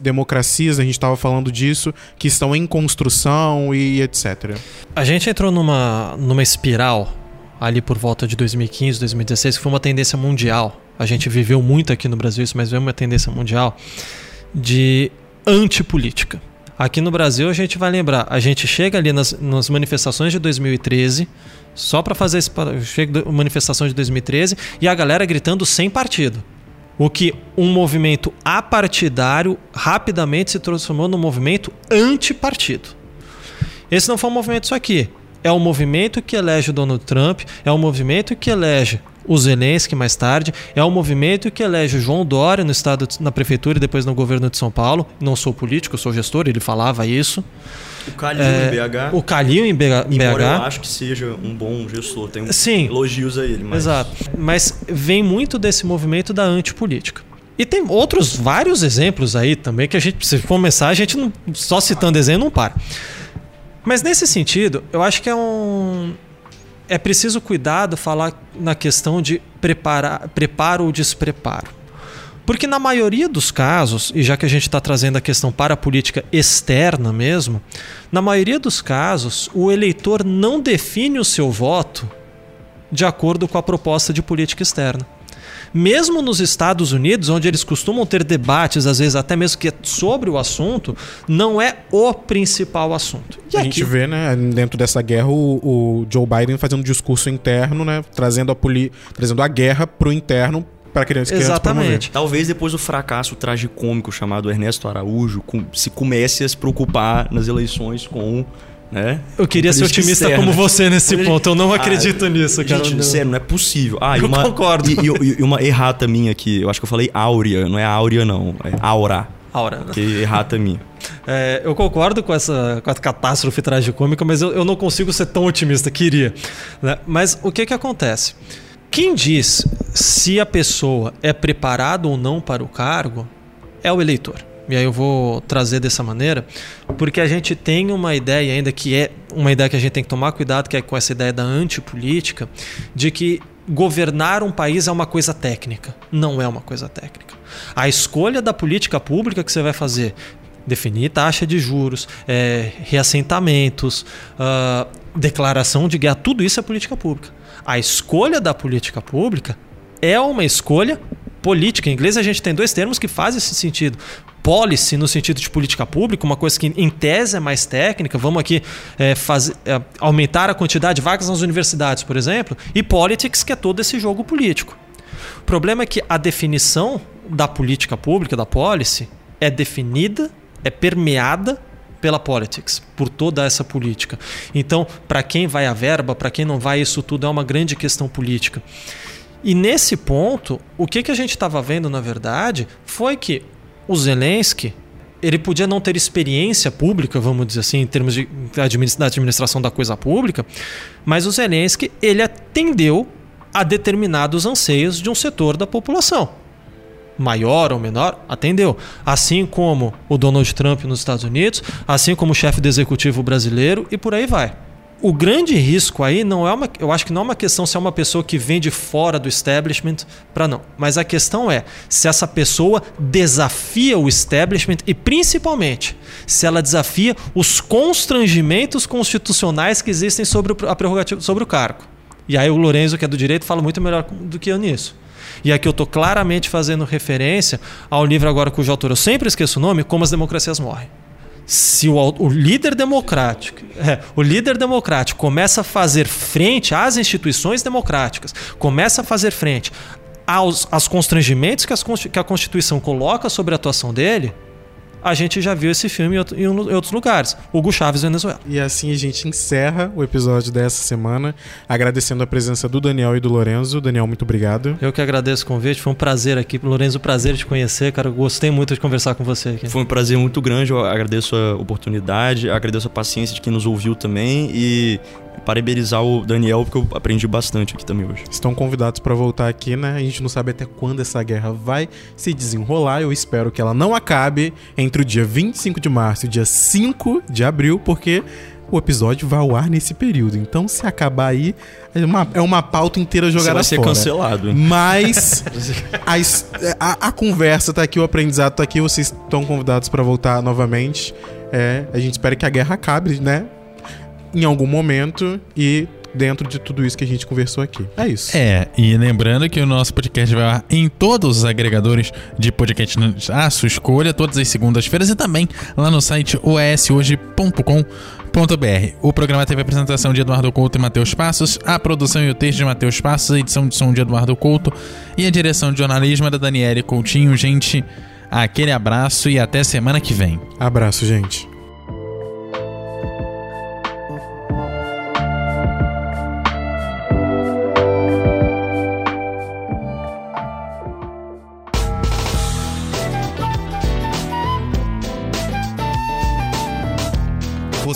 democracias, a gente estava falando disso, que estão em construção e etc. A gente entrou numa, numa espiral ali por volta de 2015, 2016, que foi uma tendência mundial. A gente viveu muito aqui no Brasil isso, mas veio uma tendência mundial de antipolítica. Aqui no Brasil a gente vai lembrar, a gente chega ali nas, nas manifestações de 2013, só para fazer esse chega manifestação de 2013 e a galera gritando sem partido. O que um movimento apartidário rapidamente se transformou num movimento antipartido. Esse não foi um movimento isso aqui. É o movimento que elege o Donald Trump, é o movimento que elege o Zelensky mais tarde, é o movimento que elege o João Dória no estado, na prefeitura e depois no governo de São Paulo. Não sou político, sou gestor, ele falava isso. O Calil É, em BH. O Calil em BH. Embora eu acho que seja um bom gestor, tem Sim. elogios a ele, mas Exato. Mas vem muito desse movimento da antipolítica. E tem outros vários exemplos aí também que a gente, se começar, a gente não, só citando exemplo não para. Mas nesse sentido, eu acho que é um é preciso cuidado falar na questão de preparar, preparo ou despreparo. Porque na maioria dos casos, e já que a gente está trazendo a questão para a política externa mesmo, na maioria dos casos, o eleitor não define o seu voto de acordo com a proposta de política externa. Mesmo nos Estados Unidos, onde eles costumam ter debates, às vezes até mesmo que é sobre o assunto, não é o principal assunto. E a aqui, gente vê, né, dentro dessa guerra, o, o Joe Biden fazendo um discurso interno, né, trazendo a, poli trazendo a guerra pro interno para crianças crianças Exatamente. Talvez depois do fracasso tragicômico chamado Ernesto Araújo, com- se comece a se preocupar nas eleições com. Né, eu queria ser otimista externa. como você nesse ponto. Eu não Ah, acredito nisso, cara. Gente, Não. sério, não é possível. Ah, Eu uma, concordo. E, e- e uma errata minha aqui, eu acho que eu falei áurea, não é áurea, não. É aura. Aura. Que errata minha. É, eu concordo com essa, com a catástrofe tragicômica, mas eu, eu não consigo ser tão otimista, queria. Né? Mas o que, que acontece? Quem diz se a pessoa é preparada ou não para o cargo é o eleitor. E aí eu vou trazer dessa maneira, porque a gente tem uma ideia ainda que é uma ideia que a gente tem que tomar cuidado, que é com essa ideia da antipolítica, de que governar um país é uma coisa técnica. Não é uma coisa técnica. A escolha da política pública que você vai fazer, definir taxa de juros, é, reassentamentos, uh, declaração de guerra, tudo isso é política pública. A escolha da política pública é uma escolha política. Em inglês a gente tem dois termos que fazem esse sentido. Policy no sentido de política pública, uma coisa que em tese é mais técnica, vamos aqui é, é, aumentar a quantidade de vagas nas universidades, por exemplo, e politics, que é todo esse jogo político. O problema é que a definição da política pública, da policy, é definida, é permeada pela politics, por toda essa política. Então, para quem vai a verba, para quem não vai, isso tudo é uma grande questão política. E nesse ponto, o que, que a gente estava vendo, na verdade, foi que o Zelensky ele podia não ter experiência pública, vamos dizer assim, em termos de administração da coisa pública, mas o Zelensky ele atendeu a determinados anseios de um setor da população. Maior ou menor, atendeu. Assim como o Donald Trump nos Estados Unidos, assim como o chefe do executivo brasileiro e por aí vai. O grande risco aí não é uma. Eu acho que não é uma questão se é uma pessoa que vem de fora do establishment para não. Mas a questão é se essa pessoa desafia o establishment e principalmente se ela desafia os constrangimentos constitucionais que existem sobre a prerrogativa, sobre o cargo. E aí o Lorenzo, que é do direito, fala muito melhor do que eu nisso. E aqui eu estou claramente fazendo referência ao livro agora cujo autor eu sempre esqueço o nome, Como as Democracias Morrem. Se o, o, líder democrático, é, o líder democrático começa a fazer frente às instituições democráticas, começa a fazer frente aos, aos constrangimentos que, as, que a Constituição coloca sobre a atuação dele, a gente já viu esse filme em outros lugares. Hugo Chaves, Venezuela. E assim a gente encerra o episódio dessa semana, agradecendo a presença do Daniel e do Lorenzo. Daniel, muito obrigado. Eu que agradeço o convite, foi um prazer aqui. Lorenzo, prazer te conhecer, cara. Eu gostei muito de conversar com você aqui. Foi um prazer muito grande, eu agradeço a oportunidade, agradeço a paciência de quem nos ouviu também e parabenizar o Daniel, porque eu aprendi bastante aqui também hoje. Estão convidados para voltar aqui, né? A gente não sabe até quando essa guerra vai se desenrolar. Eu espero que ela não acabe entre o dia 25 de março e o dia 5 de abril, porque o episódio vai ao ar nesse período. Então, se acabar aí, é uma, é uma pauta inteira jogada Você vai ser fora. cancelado. Mas a, a, a, conversa tá aqui, o aprendizado tá aqui. Vocês estão convidados para voltar novamente. É, a gente espera que a guerra acabe, né? Em algum momento e dentro de tudo isso que a gente conversou aqui. É isso. É, e lembrando que o nosso podcast vai em todos os agregadores de podcast à sua escolha, todas as segundas-feiras e também lá no site oshoje.com.br. O programa teve a apresentação de Eduardo Couto e Matheus Passos, a produção e o texto de Matheus Passos, a edição de som de Eduardo Couto e a direção de jornalismo da Daniele Coutinho. Gente, aquele abraço e até semana que vem. Abraço, gente.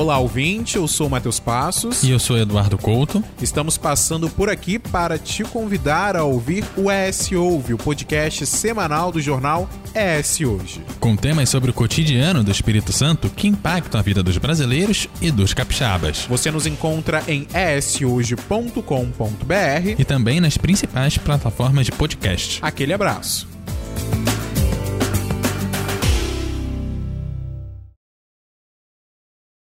Olá, ouvinte, eu sou o Matheus Passos. E eu sou Eduardo Couto. Estamos passando por aqui para te convidar a ouvir o ES Ouve, o podcast semanal do jornal ES Hoje. Com temas sobre o cotidiano do Espírito Santo que impactam a vida dos brasileiros e dos capixabas. Você nos encontra em eshoje.com.br e também nas principais plataformas de podcast. Aquele abraço.